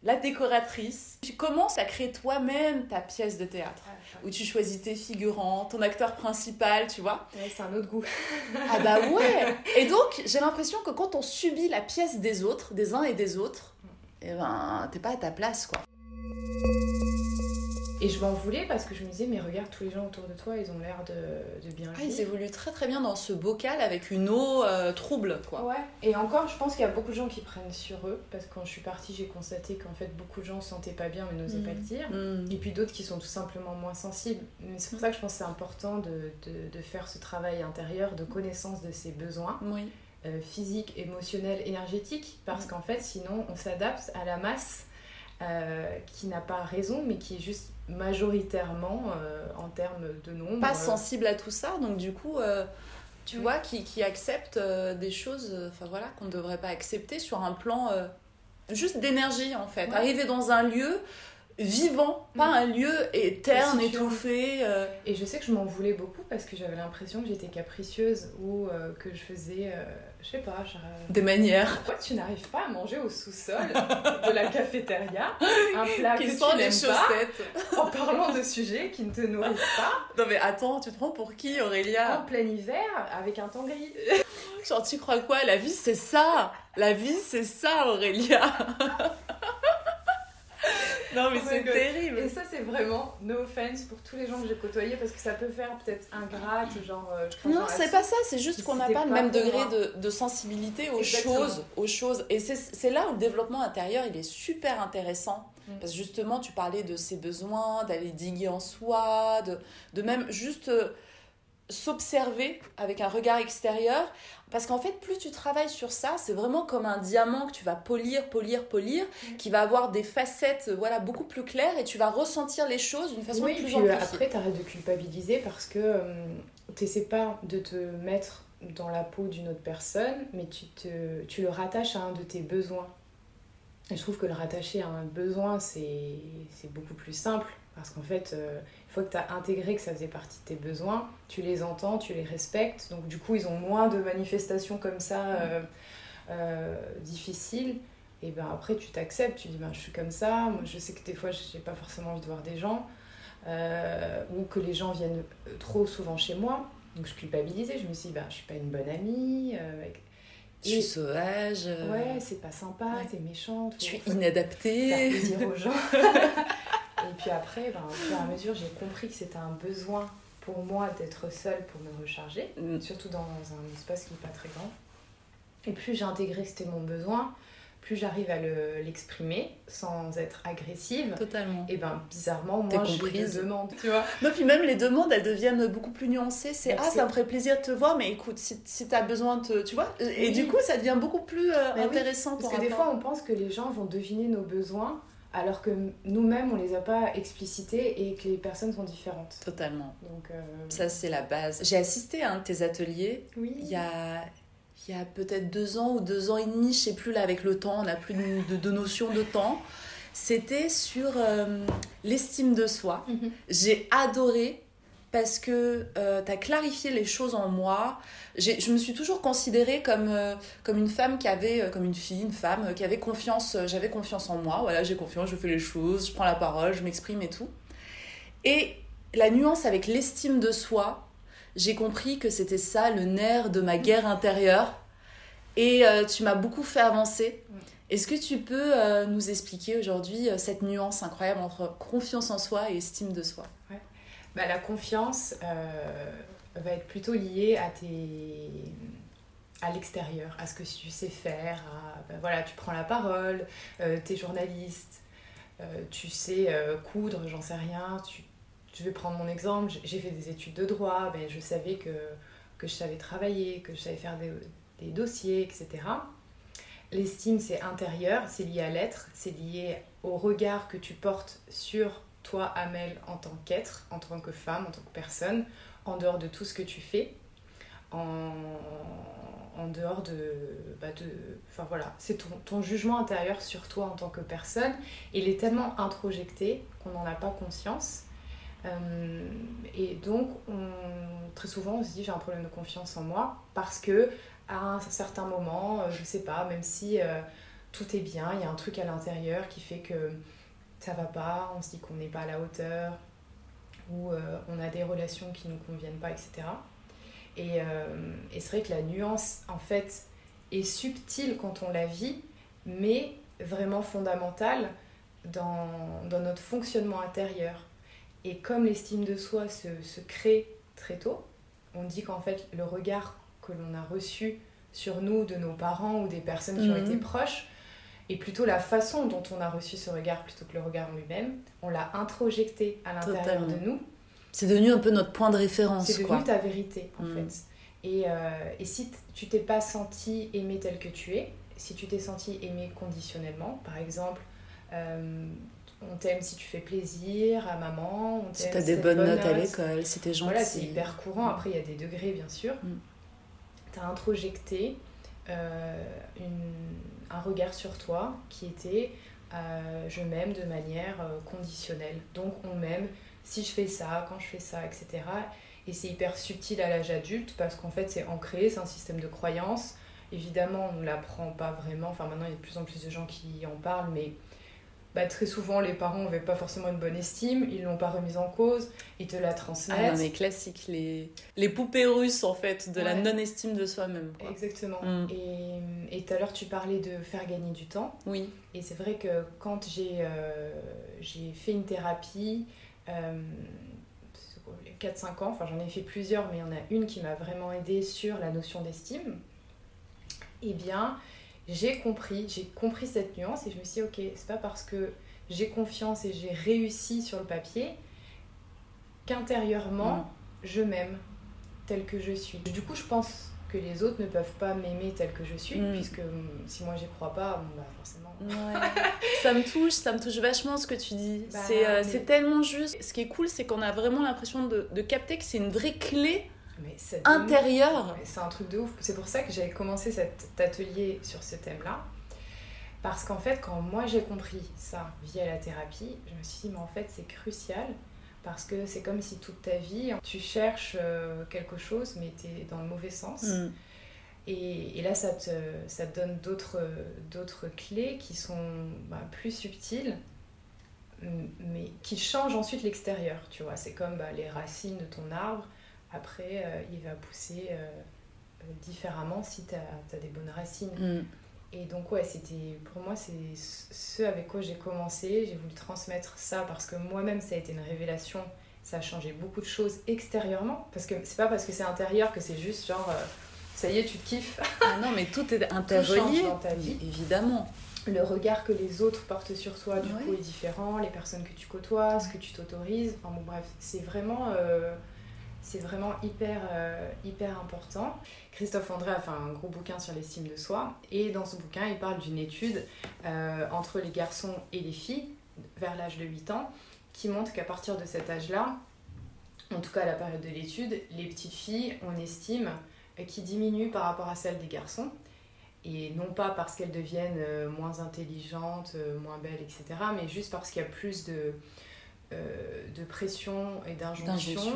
la décoratrice, tu commences à créer toi-même ta pièce de théâtre, où tu choisis tes figurants, ton acteur principal, tu vois. Ouais, c'est un autre goût. Ah bah ouais Et donc, j'ai l'impression que quand on subit la pièce des autres, des uns et des autres, eh ben, t'es pas à ta place, quoi. Et je m'en voulais parce que je me disais, mais regarde, tous les gens autour de toi, ils ont l'air de, de bien Ah, ils évoluent très très bien dans ce bocal avec une eau euh, trouble, quoi. Ouais, et encore, je pense qu'il y a beaucoup de gens qui prennent sur eux, parce que quand je suis partie, j'ai constaté qu'en fait, beaucoup de gens se sentaient pas bien, mais n'osaient pas le dire. Mm. Et puis d'autres qui sont tout simplement moins sensibles. Mais c'est pour ça que je pense que c'est important de, de, de faire ce travail intérieur de connaissance de ses besoins Oui. euh, physiques, émotionnels, énergétiques, parce qu'en fait, sinon, on s'adapte à la masse euh, qui n'a pas raison, mais qui est juste majoritairement, euh, en termes de nombre... Pas sensible à tout ça, donc du coup, euh, tu Oui. vois, qui, qui acceptent euh, des choses enfin voilà, qu'on ne devrait pas accepter sur un plan juste d'énergie, en fait. Ouais. Arriver dans un lieu, vivant, pas Mm. un lieu vois. étouffé. euh, Et je sais que je m'en voulais beaucoup parce que j'avais l'impression que j'étais capricieuse ou euh, que je faisais, euh, je sais pas, genre, des manières pourquoi tu n'arrives pas à manger au sous-sol de la cafétéria un plat qui que sont tu les pas chaussettes. en parlant de sujets qui ne te nourrissent pas Non mais attends, tu te prends pour qui en Aurélia plein hiver avec un temps gris Genre tu crois quoi? La vie c'est ça La vie c'est ça Aurélia Non mais Oh c'est terrible Et ça, c'est vraiment no offense pour tous les gens que j'ai côtoyés parce que ça peut faire peut-être ingrate, genre. euh, je Non, c'est pas ça, c'est juste qu'on n'a pas le même degré de, de sensibilité aux Exactement. choses, aux choses. Et c'est- c'est là où le développement intérieur, il est super intéressant. Mm. Parce que justement, tu parlais de ses besoins, d'aller diguer en soi, de, de même juste euh, s'observer avec un regard extérieur. Parce qu'en fait, plus tu travailles sur ça, c'est vraiment comme un diamant que tu vas polir, polir, polir, Mm. qui va avoir des facettes euh, voilà, beaucoup plus claires et tu vas ressentir les choses d'une façon Oui, plus amplifiée. euh, après, t'arrêtes de culpabiliser parce que euh, t'essaies pas de te mettre dans la peau d'une autre personne, mais tu, te, tu le rattaches à un de tes besoins. Et je trouve que le rattacher à un besoin, c'est beaucoup plus simple parce qu'en fait, euh, fois que tu as intégré que ça faisait partie de tes besoins, tu les entends, tu les respectes. Donc, du coup, ils ont moins de manifestations comme ça euh, euh, difficiles. Et ben après, tu t'acceptes, tu dis ben, je suis comme ça. Moi, je sais que des fois, j'ai pas forcément envie de voir des gens euh, ou que les gens viennent trop souvent chez moi. Donc, je culpabilisais. Je me suis dit ben, je suis pas une bonne amie. avec- Je suis sauvage, Ouais, c'est pas sympa, ouais. t'es méchante. je suis faire inadaptée. plaisir aux gens. et puis après, ben, au fur et à mesure, j'ai compris que c'était un besoin pour moi d'être seule pour me recharger, Mm. surtout dans un espace qui n'est pas très grand. Et plus j'ai intégré que c'était mon besoin, plus j'arrive à le- l'exprimer sans être agressive. Totalement. Et ben bizarrement, moi je comprise. le demande, tu vois. Non, puis même les demandes, elles deviennent beaucoup plus nuancées. C'est Parce Ah, ça me ferait plaisir de te voir, mais écoute, si, si t'as besoin de. Tu vois Et Oui. du coup, ça devient beaucoup plus euh, oui, intéressant Parce pour que des fois, on pense que les gens vont deviner nos besoins alors que nous-mêmes, on les a pas explicités et que les personnes sont différentes. Totalement. Donc, euh, Ça, c'est la base. J'ai assisté à un de tes ateliers oui. il y a, il y a peut-être deux ans ou deux ans et demi, je sais plus là, avec le temps, on n'a plus de, de, de notion de temps. C'était sur euh, l'estime de soi. Mhm. J'ai adoré parce que tu as clarifié les choses en moi. Je me suis toujours considérée comme, euh, comme une femme qui avait, euh, comme une fille, une femme euh, qui avait confiance, euh, j'avais confiance en moi. Voilà, j'ai confiance, je fais les choses, je prends la parole, je m'exprime et tout. Et la nuance avec l'estime de soi, j'ai compris que c'était ça le nerf de ma guerre intérieure. Et euh, tu m'as beaucoup fait avancer. Mm. Est-ce que tu peux euh, nous expliquer aujourd'hui euh, cette nuance incroyable entre confiance en soi et estime de soi? Bah, la confiance euh, va être plutôt liée à tes à l'extérieur, à ce que tu sais faire, ben voilà, tu prends la parole, euh, tu es journaliste, euh, tu sais euh, coudre, j'en sais rien, tu, je vais prendre mon exemple, j'ai fait des études de droit, ben, je savais que, que je savais travailler, que je savais faire des, des dossiers, etc. L'estime, c'est intérieur, c'est lié à l'être, c'est lié au regard que tu portes sur toi, Amel, en tant qu'être, en tant que femme, en tant que personne, en dehors de tout ce que tu fais, en, dehors de... Bah de enfin voilà, c'est ton, jugement intérieur sur toi en tant que personne. Il est tellement introjecté qu'on n'en a pas conscience. Euh, et donc, on, très souvent, on se dit j'ai un problème de confiance en moi parce que à un certain moment, euh, je sais pas, même si euh, tout est bien, il y a un truc à l'intérieur qui fait que ça va pas, on se dit qu'on n'est pas à la hauteur, ou euh, on a des relations qui nous conviennent pas, etc. Et, euh, et c'est vrai que la nuance, en fait, est subtile quand on la vit, mais vraiment fondamentale dans, dans notre fonctionnement intérieur. Et comme l'estime de soi se, se crée très tôt, on dit qu'en fait, le regard que l'on a reçu sur nous, de nos parents ou des personnes qui ont Mhm. été proches, et plutôt la façon dont on a reçu ce regard plutôt que le regard en lui-même, on l'a introjecté à l'intérieur de nous. C'est devenu un peu notre point de référence, C'est devenu ta vérité en Mm. fait. Et, euh, et si tu t'es pas senti aimé tel que tu es, si tu t'es senti aimé conditionnellement, par exemple, euh, on t'aime si tu fais plaisir à maman, on Si t'as des t'as bonnes notes à l'école, si t'es gentil. Voilà, c'est hyper courant. Après, il y a des degrés, bien sûr. Mm. Tu as introjecté une- un regard sur toi qui était euh, euh, je m'aime de manière euh, conditionnelle. Donc on m'aime si je fais ça, quand je fais ça, etc. Et c'est hyper subtil à l'âge adulte parce qu'en fait c'est ancré, c'est un système de croyance. Évidemment, on ne l'apprend pas vraiment. Enfin, maintenant, il y a de plus en plus de gens qui en parlent, mais bah, très souvent, les parents n'avaient pas forcément une bonne estime, ils l'ont pas remise en cause, ils te la transmettent. Ah non, mais classique, les, les poupées russes, en fait, de la non-estime de soi-même. Exactement. Mm. Et tout à l'heure, tu parlais de faire gagner du temps. Oui. Et c'est vrai que quand j'ai euh, j'ai fait une thérapie, euh, 4-5 ans, enfin j'en ai fait plusieurs, mais il y en a une qui m'a vraiment aidée sur la notion d'estime, eh bien, j'ai compris, j'ai compris cette nuance et je me suis dit, ok, c'est pas parce que j'ai confiance et j'ai réussi sur le papier qu'intérieurement, je m'aime tel que je suis. Du coup, je pense que les autres ne peuvent pas m'aimer tel que je suis, mm. puisque mm, si moi j'y crois pas, bon, bah forcément. ça me touche, ça me touche vachement ce que tu dis. Bah, euh, c'est tellement juste. Ce qui est cool, c'est qu'on a vraiment l'impression de, de capter que c'est une vraie clé mais intérieur. C'est un truc de ouf. C'est pour ça que j'avais commencé cet atelier sur ce thème-là. Parce qu'en fait, quand moi j'ai compris ça via la thérapie, je me suis dit, mais en fait, c'est crucial. Parce que c'est comme si toute ta vie, tu cherches euh, quelque chose, mais tu es dans le mauvais sens. Mm. Et, et, là, ça te, ça te donne d'autres clés qui sont bah, plus subtiles, mais qui changent ensuite l'extérieur. Tu vois, c'est comme bah, les racines de ton arbre après, euh, il va pousser euh, différemment si tu as, des bonnes racines. Mm. Et donc, ouais, c'était pour moi, c'est ce avec quoi j'ai commencé. J'ai voulu transmettre ça parce que moi-même, ça a été une révélation. Ça a changé beaucoup de choses extérieurement. Parce que c'est pas parce que c'est intérieur que c'est juste genre, euh, ça y est, tu te kiffes. Ah non, mais tout est interrelié. dans ta vie. Évidemment. Le regard que les autres portent sur toi, du coup, est différent. Les personnes que tu côtoies, ce que tu t'autorises. Enfin, bon, bref, c'est vraiment c'est vraiment hyper, euh, hyper important. Christophe André a fait un gros bouquin sur l'estime de soi et dans ce bouquin, il parle d'une étude euh, entre les garçons et les filles vers l'âge de 8 ans qui montre qu'à partir de cet âge-là, en tout cas à la période de l'étude, les petites filles une estime euh, qui diminue par rapport à celle des garçons. Et non pas parce qu'elles deviennent moins intelligentes, moins belles, etc., mais juste parce qu'il y a plus de, de pression et d'injonction.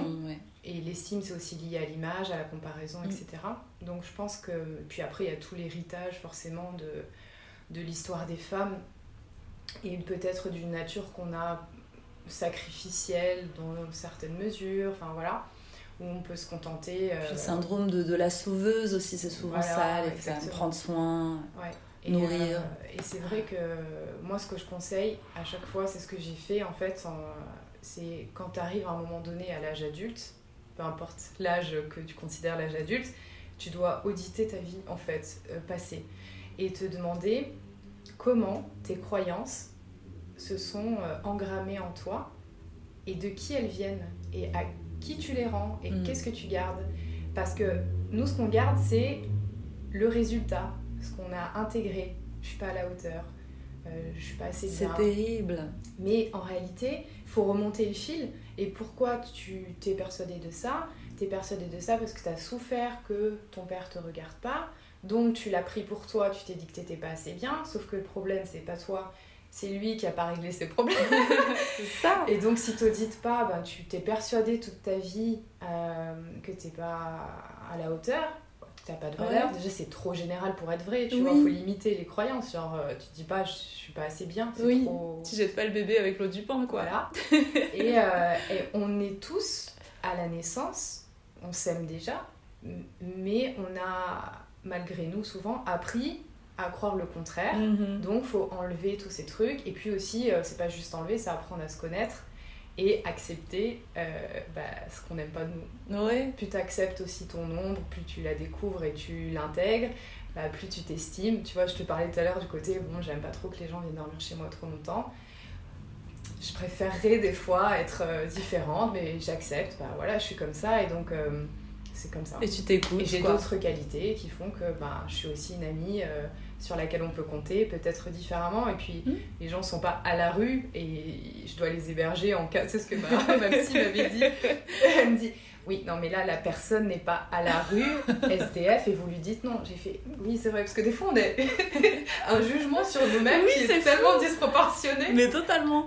Et l'estime, c'est aussi lié à l'image, à la comparaison, etc. Mm. Donc je pense que... Puis après, il y a tout l'héritage forcément de, de l'histoire des femmes et peut-être d'une nature qu'on a sacrificielle dans certaines mesures, enfin voilà, où on peut se contenter. Euh, le syndrome de, de, la sauveuse aussi, c'est souvent ça, les femmes, prendre soin, nourrir. Euh, et c'est vrai que moi, ce que je conseille à chaque fois, c'est ce que j'ai fait en fait, c'est quand tu arrives à un moment donné à l'âge adulte, peu importe l'âge que tu considères l'âge adulte, tu dois auditer ta vie en fait euh, passée et te demander comment tes croyances se sont euh, engrammées en toi et de qui elles viennent et à qui tu les rends et mm. qu'est-ce que tu gardes. Parce que nous, ce qu'on garde, c'est le résultat, ce qu'on a intégré. Je suis pas à la hauteur, euh, je suis pas assez bien. C'est terrible. Mais en réalité, il faut remonter le fil. Et pourquoi tu t'es persuadé de ça? T'es persuadé de ça parce que tu as souffert que ton père te regarde pas. Donc tu l'as pris pour toi, tu t'es dit que t'étais pas assez bien. Sauf que le problème, c'est pas toi, c'est lui qui a pas réglé ses problèmes. c'est ça. Et donc si t'audites pas, ben, tu t'es persuadé toute ta vie euh, que t'es pas à la hauteur t'as pas de valeur. Déjà, c'est trop général pour être vrai, tu vois. Faut limiter les croyances. Genre, euh, tu te dis pas, je suis pas assez bien. Oui. Trop... Tu jettes pas le bébé avec l'eau du pain, quoi. Voilà. et, euh, et, on est tous, à la naissance, on s'aime déjà, mais on a, malgré nous, souvent appris à croire le contraire. Mm-hmm. Donc, faut enlever tous ces trucs. Et puis aussi, euh, c'est pas juste enlever, c'est apprendre à se connaître et accepter euh, bah, ce qu'on n'aime pas de nous. Ouais. Plus tu acceptes aussi ton ombre, plus tu la découvres et tu l'intègres, bah, plus tu t'estimes. Tu vois, je te parlais tout à l'heure du côté, bon, j'aime pas trop que les gens viennent dormir chez moi trop longtemps. Je préférerais des fois être euh, différente, mais j'accepte, bah voilà, je suis comme ça. Et donc, euh, c'est comme ça. Et tu t'écoutes. Et j'ai d'autres qualités qui font que bah, je suis aussi une amie sur laquelle on peut compter, peut-être différemment. Et puis, Mm. les gens sont pas à la rue et je dois les héberger en cas. C'est ce que ma, ma psy m'avait dit. Elle me dit Oui, non, mais là, la personne n'est pas à la rue, SDF, et vous lui dites non. J'ai fait Oui, c'est vrai, parce que des fois, on a un jugement sur nous-mêmes Oui, qui est tellement disproportionné. Mais totalement.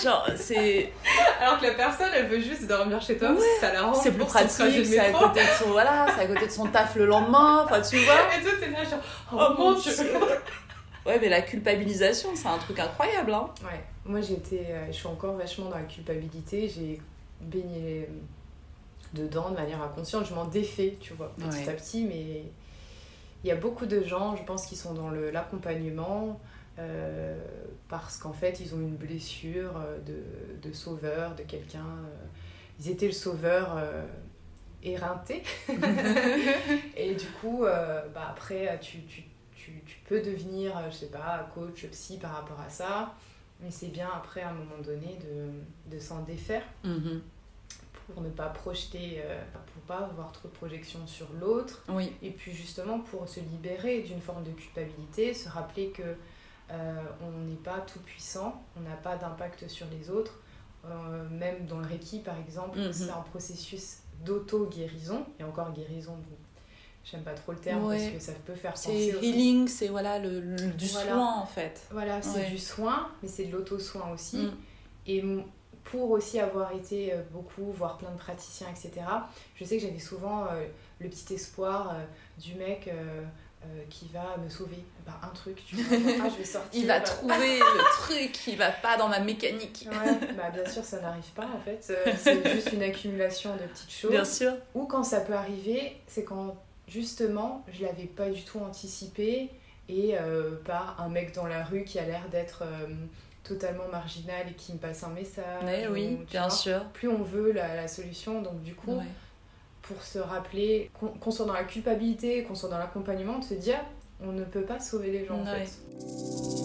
Genre, c'est Alors que la personne, elle veut juste dormir chez toi parce Ouais. que ça l'arrange. c'est plus pratique, c'est à côté de son voilà, à côté de son taf le lendemain, enfin tu vois. Et toi, t'es là, genre, oh, Oh mon mon dieu. Dieu. Ouais, mais la culpabilisation, c'est un truc incroyable hein. Ouais, moi j'étais, euh, je suis encore vachement dans la culpabilité. J'ai baigné dedans de manière inconsciente. Je m'en défais, tu vois, petit Ouais. à petit. Mais il y a beaucoup de gens, je pense, qui sont dans l'accompagnement euh, parce qu'en fait, ils ont une blessure euh, de, de sauveur, de quelqu'un. euh, ils étaient le sauveur euh, éreinté. Et du coup, euh, bah, après, tu, tu, tu, tu peux devenir, je sais pas, coach, psy par rapport à ça. Mais c'est bien après, à un moment donné, de, de s'en défaire pour ne pas projeter, euh, pour pas avoir trop de projection sur l'autre. Oui. Et puis justement pour se libérer d'une forme de culpabilité, se rappeler que euh, on n'est pas tout puissant, on n'a pas d'impact sur les autres. Euh, même dans le Reiki par exemple, Mhm. c'est un processus d'auto-guérison. Et encore guérison, bon, j'aime pas trop le terme Ouais. parce que ça peut faire C'est penser au- healing, c'est voilà le, le- du Voilà. soin en fait. Voilà, c'est Ouais. du soin, mais c'est de l'auto-soin aussi. Mm. Et pour aussi avoir été euh, beaucoup, voir plein de praticiens, etc., je sais que j'avais souvent euh, le petit espoir euh, du mec qui va me sauver. Bah, un truc, tu vois. ah, je vais sortir. Il va trouver le truc, il va pas dans ma mécanique. Ouais, bah bien sûr, ça n'arrive pas en fait. C'est juste une accumulation de petites choses. Bien sûr. Ou quand ça peut arriver, c'est quand justement je l'avais pas du tout anticipé et euh, par un mec dans la rue qui a l'air d'être euh, totalement marginal et qui me passe un message. Mais ou, oui, bien vois. sûr. Plus on veut la, la solution, donc du coup, Ouais. pour se rappeler qu'on soit dans la culpabilité, qu'on soit dans l'accompagnement, de se dire on ne peut pas sauver les gens en Ouais. fait.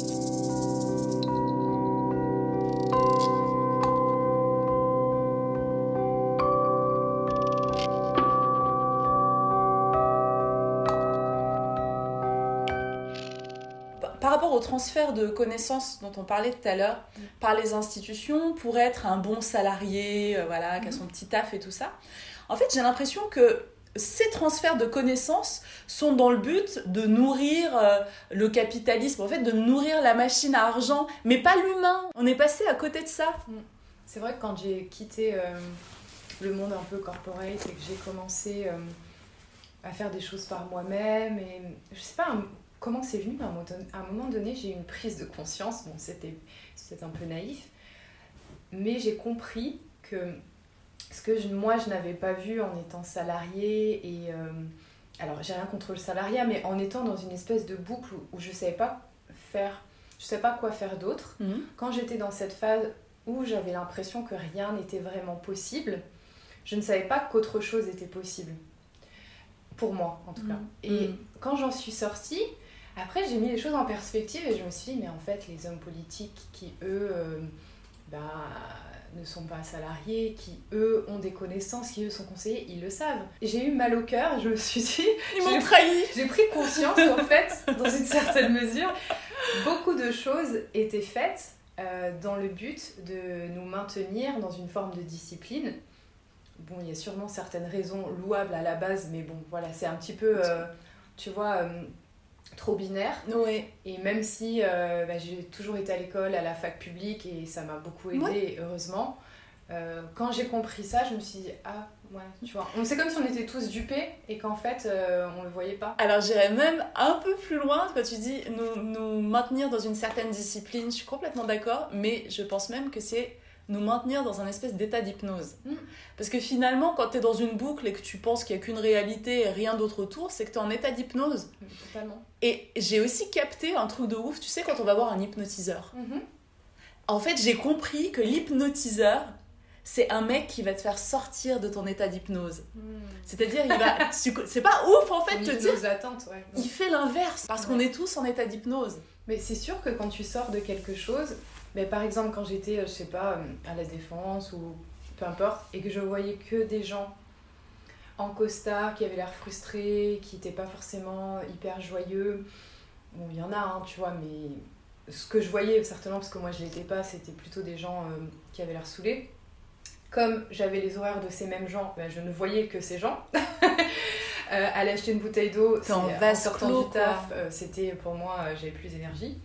Au transfert de connaissances dont on parlait tout à l'heure, par les institutions, pour être un bon salarié, euh, voilà, qui a son petit taf et tout ça, en fait, j'ai l'impression que ces transferts de connaissances sont dans le but de nourrir euh, le capitalisme, en fait, de nourrir la machine à argent, mais pas l'humain. On est passé à côté de ça. C'est vrai que quand j'ai quitté euh, le monde un peu corporate et que j'ai commencé à faire des choses par moi-même, et je sais pas un- comment c'est venu, à un moment donné, j'ai eu une prise de conscience. Bon, c'était c'était un peu naïf, mais j'ai compris que ce que je- moi je n'avais pas vu en étant salarié et. euh, alors, j'ai rien contre le salariat, mais en étant dans une espèce de boucle où, je savais pas faire, je savais pas quoi faire d'autre quand j'étais dans cette phase où j'avais l'impression que rien n'était vraiment possible, je ne savais pas qu'autre chose était possible. Pour moi, en tout cas. Mhm. Et Mhm. quand j'en suis sortie, après j'ai mis les choses en perspective et je me suis dit, mais en fait, les hommes politiques qui, eux, euh, bah, ne sont pas salariés, qui, eux, ont des connaissances, qui, eux, sont conseillers, ils le savent. J'ai eu mal au cœur, je me suis dit, Ils m'ont trahi. j'ai pris conscience qu'en fait, dans une certaine mesure, beaucoup de choses étaient faites euh, dans le but de nous maintenir dans une forme de discipline. Bon, il y a sûrement certaines raisons louables à la base, mais bon, voilà, c'est un petit peu, euh, tu vois, euh, trop binaire. Ouais. Et même si euh, bah, j'ai toujours été à l'école, à la fac publique, et ça m'a beaucoup aidé, Ouais. heureusement, euh, quand j'ai compris ça, je me suis dit, ah, ouais, tu vois, on c'est comme si on était tous dupés et qu'en fait, euh, on le voyait pas. Alors j'irais même un peu plus loin quand tu dis nous, nous maintenir dans une certaine discipline. Je suis complètement d'accord, mais je pense même que c'est nous maintenir dans un espèce d'état d'hypnose. Mm. Parce que finalement, quand tu es dans une boucle et que tu penses qu'il n'y a qu'une réalité et rien d'autre autour, c'est que tu es en état d'hypnose. Totalement. Et j'ai aussi capté un truc de ouf, tu sais, quand on va voir un hypnotiseur. En fait, j'ai compris que l'hypnotiseur, c'est un mec qui va te faire sortir de ton état d'hypnose. C'est-à-dire, il va. c'est pas ouf en fait de te dire. ouais. Il fait l'inverse parce qu'on est tous en état d'hypnose. Mais c'est sûr que quand tu sors de quelque chose, mais par exemple quand j'étais, euh, je sais pas, euh, à la défense ou peu importe, et que je voyais que des gens en costard, qui avaient l'air frustrés, qui n'étaient pas forcément hyper joyeux. Bon, il y en a, hein, tu vois, mais ce que je voyais, certainement, parce que moi je l'étais pas, c'était plutôt des gens euh, qui avaient l'air saoulés. Comme j'avais les horaires de ces mêmes gens, ben, je ne voyais que ces gens. Euh, aller acheter une bouteille d'eau, en, en sortant du taf, euh, c'était pour moi, j'avais plus d'énergie.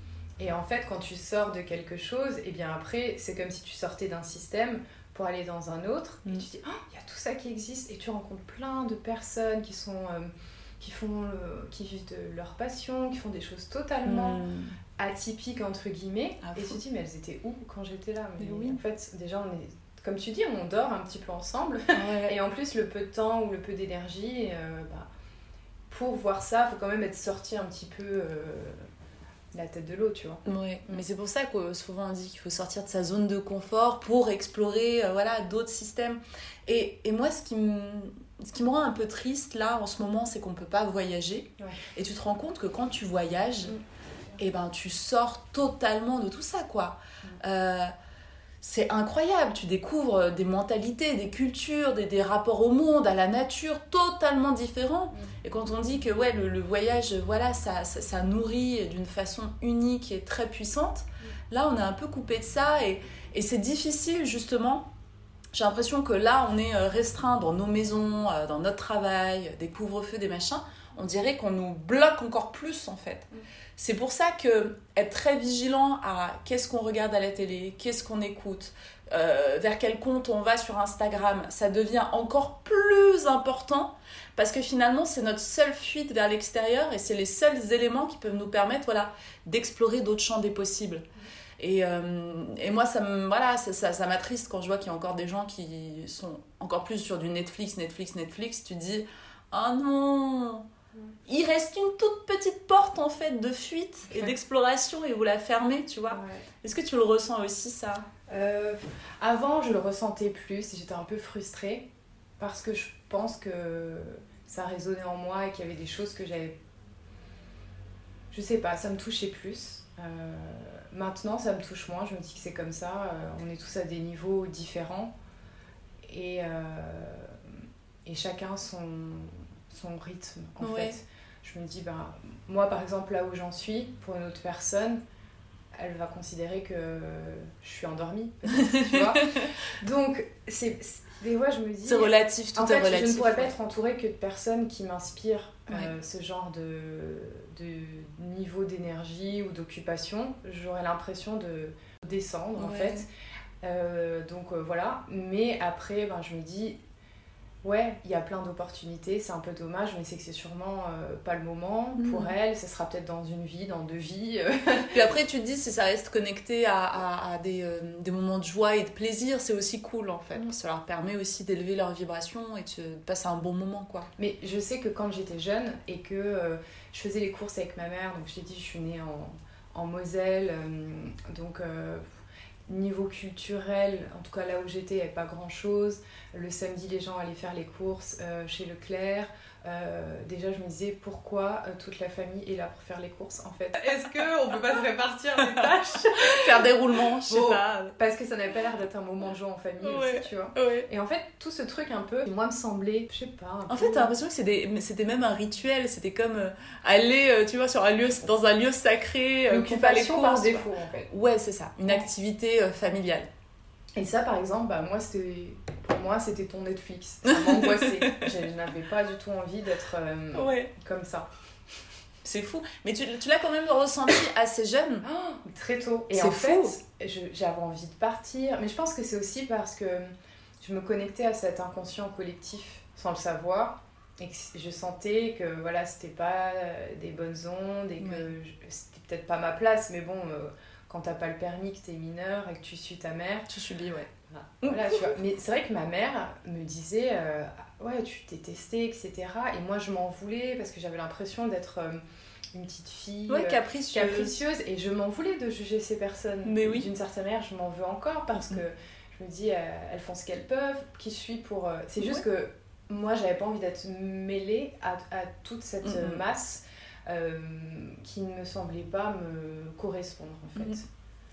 Et en fait, quand tu sors de quelque chose, et eh bien après, c'est comme si tu sortais d'un système pour aller dans un autre. Et mm. tu dis, oh, il y a tout ça qui existe. Et tu rencontres plein de personnes qui sont qui font qui vivent de leur passion, qui font des choses totalement mm. atypiques entre guillemets. et tu te dis mais elles étaient où quand j'étais là? Mais, oui. En fait déjà on est comme tu dis on dort un petit peu ensemble et en plus le peu de temps ou le peu d'énergie euh, bah, pour voir ça faut quand même être sorti un petit peu euh, la tête de l'eau, tu vois. Mm. mais c'est pour ça que souvent on dit qu'il faut sortir de sa zone de confort pour explorer euh, voilà, d'autres systèmes. Et, et, moi, ce qui, me, ce qui me rend un peu triste là en ce moment, c'est qu'on ne peut pas voyager. Et tu te rends compte que quand tu voyages, mm. et eh ben, tu sors totalement de tout ça, quoi. Mm. Euh, c'est incroyable, tu découvres des mentalités, des cultures, des, des, rapports au monde, à la nature totalement différents. Mm. Et quand on dit que ouais, le, voyage, voilà, ça, ça, nourrit d'une façon unique et très puissante, mm. là on est un peu coupé de ça et, et c'est difficile justement. J'ai l'impression que là on est euh, restreint dans nos maisons, euh, dans notre travail, des couvre-feux, des machins. On dirait qu'on nous bloque encore plus en fait. Mm. C'est pour ça que être très vigilant à qu'est-ce qu'on regarde à la télé, qu'est-ce qu'on écoute, euh, vers quel compte on va sur Instagram, ça devient encore plus important parce que finalement c'est notre seule fuite vers l'extérieur et c'est les seuls éléments qui peuvent nous permettre voilà, d'explorer d'autres champs des possibles. Et, euh, et, moi, ça voilà, ça, ça, m'attriste quand je vois qu'il y a encore des gens qui sont encore plus sur du Netflix, Netflix, Netflix. Tu dis, ah non, il reste une toute petite porte en fait de fuite et d'exploration et vous la fermez, tu vois. Est-ce que tu le ressens aussi ça? Euh, Avant, je le ressentais plus et j'étais un peu frustrée parce que je pense que ça résonnait en moi et qu'il y avait des choses que j'avais. Je sais pas, ça me touchait plus. Euh, maintenant, ça me touche moins. Je me dis que c'est comme ça. Euh, on est tous à des niveaux différents et, et chacun son son rythme en fait. Je me dis, bah, moi par exemple, là où j'en suis, pour une autre personne, elle va considérer que je suis endormie, tu vois. Donc, c'est, des fois, je me dis. C'est relatif, tout en fait, Je ne pourrais pas être entourée que de personnes qui m'inspirent euh, ce genre de, de niveau d'énergie ou d'occupation. J'aurais l'impression de descendre, en fait. Euh, donc euh, voilà. Mais après, ben, je me dis, Ouais, il y a plein d'opportunités, c'est un peu dommage, mais c'est que c'est sûrement euh, pas le moment pour mm. elle, ce sera peut-être dans une vie, dans deux vies. Puis après, tu te dis, si ça reste connecté à, à, des, euh, des, moments de joie et de plaisir, c'est aussi cool en fait. Mm. Ça leur permet aussi d'élever leur vibration et de passer un bon moment quoi. Mais je sais que quand j'étais jeune et que euh, je faisais les courses avec ma mère, donc je t'ai dit, je suis née en, en Moselle, donc niveau culturel, en tout cas là où j'étais, il n'y avait pas grand chose. Le samedi, les gens allaient faire les courses euh, chez Leclerc. Euh, déjà, je me disais pourquoi euh, toute la famille est là pour faire les courses en fait? Est-ce qu'on peut pas se répartir les tâches? Faire des roulements, je sais pas. Parce que ça n'avait pas l'air d'être un moment de joie en famille aussi, tu vois. Et en fait, tout ce truc un peu, moi, me semblait, je sais pas. En fait, t'as l'impression que c'était même un rituel. C'était comme aller, tu vois, sur un lieu, dans un lieu sacré, pas les courses. par défaut en fait. Ouais, c'est ça. Une activité familiale. Et ça, par exemple, bah, moi, c'était moi, c'était ton Netflix. Ça m'angoissait. je n'avais pas du tout envie d'être euh, comme ça. C'est fou. Mais tu, tu l'as quand même ressenti assez jeune. Oh, très tôt. Et en fait, j'avais envie de partir. Mais je pense que c'est aussi parce que je me connectais à cet inconscient collectif sans le savoir. Et que je sentais que voilà, c'était pas euh, des bonnes ondes et que c'était peut-être pas ma place. Mais bon. Euh, quand t'as pas le permis, que t'es mineur et que tu suis ta mère. Tu subis, ouais. Voilà, tu vois. Mais c'est vrai que ma mère me disait, euh, ouais, tu t'es testée, etc. Et moi, je m'en voulais parce que j'avais l'impression d'être euh, une petite fille ouais, capricieuse. capricieuse. Et je m'en voulais de juger ces personnes. Mais oui. D'une certaine manière, je m'en veux encore parce mm. que je me dis, euh, elles font ce qu'elles peuvent. Qui suis pour. C'est juste que moi, j'avais pas envie d'être mêlée à, à toute cette masse euh, qui ne me semblait pas me correspondre en fait. Mhm.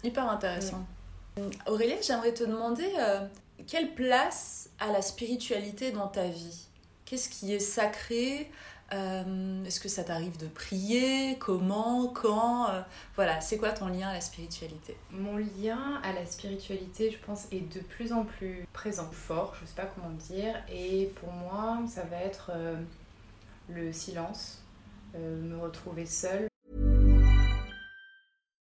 Hyper intéressant. Aurélie, j'aimerais te demander euh, quelle place a la spiritualité dans ta vie? Qu'est-ce qui est sacré? Est-ce que ça t'arrive de prier? Comment? Quand? Voilà, c'est quoi ton lien à la spiritualité? Mon lien à la spiritualité, je pense, est de plus en plus présent, fort, je sais pas comment dire. Et pour moi, ça va être le silence, me retrouver seule.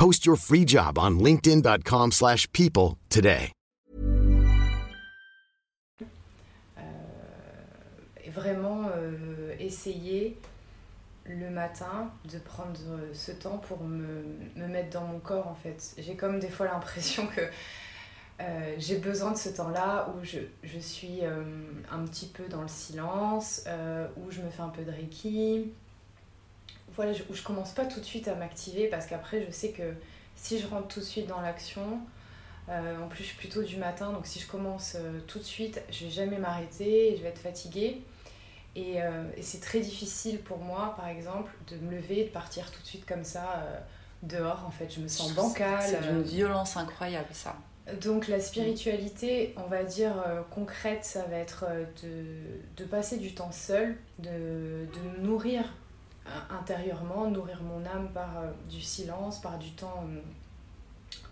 Post your free job on linkedin.com/people today. Euh, vraiment euh, essayer le matin de prendre ce temps pour me, me mettre dans mon corps en fait. J'ai comme des fois l'impression que euh, j'ai besoin de ce temps-là où je, je suis euh, un petit peu dans le silence, euh, où je me fais un peu de reiki, voilà, où je commence pas tout de suite à m'activer parce qu'après je sais que si je rentre tout de suite dans l'action, en plus je suis plutôt du matin, donc si je commence tout de suite, je vais jamais m'arrêter, je vais être fatiguée. Et, et c'est très difficile pour moi, par exemple, de me lever et de partir tout de suite comme ça dehors. En fait, je me sens bancale. C'est d'une violence incroyable, ça. Donc la spiritualité, on va dire euh, concrète, ça va être euh, de, de, passer du temps seul, de, de nourrir euh, intérieurement, nourrir mon âme par du silence, par du temps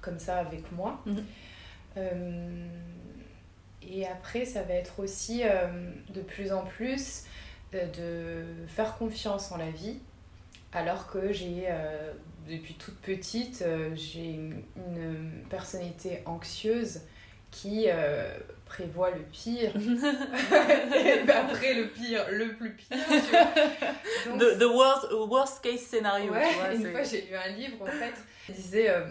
comme ça avec moi. Mhm. et après, ça va être aussi de plus en plus de faire confiance en la vie, alors que j'ai depuis toute petite, euh, j'ai une, personnalité anxieuse qui euh, prévoit le pire. et ben après le pire, le plus pire. Tu vois. the, worst, worst, case scenario. une fois j'ai lu un livre en fait, il disait euh,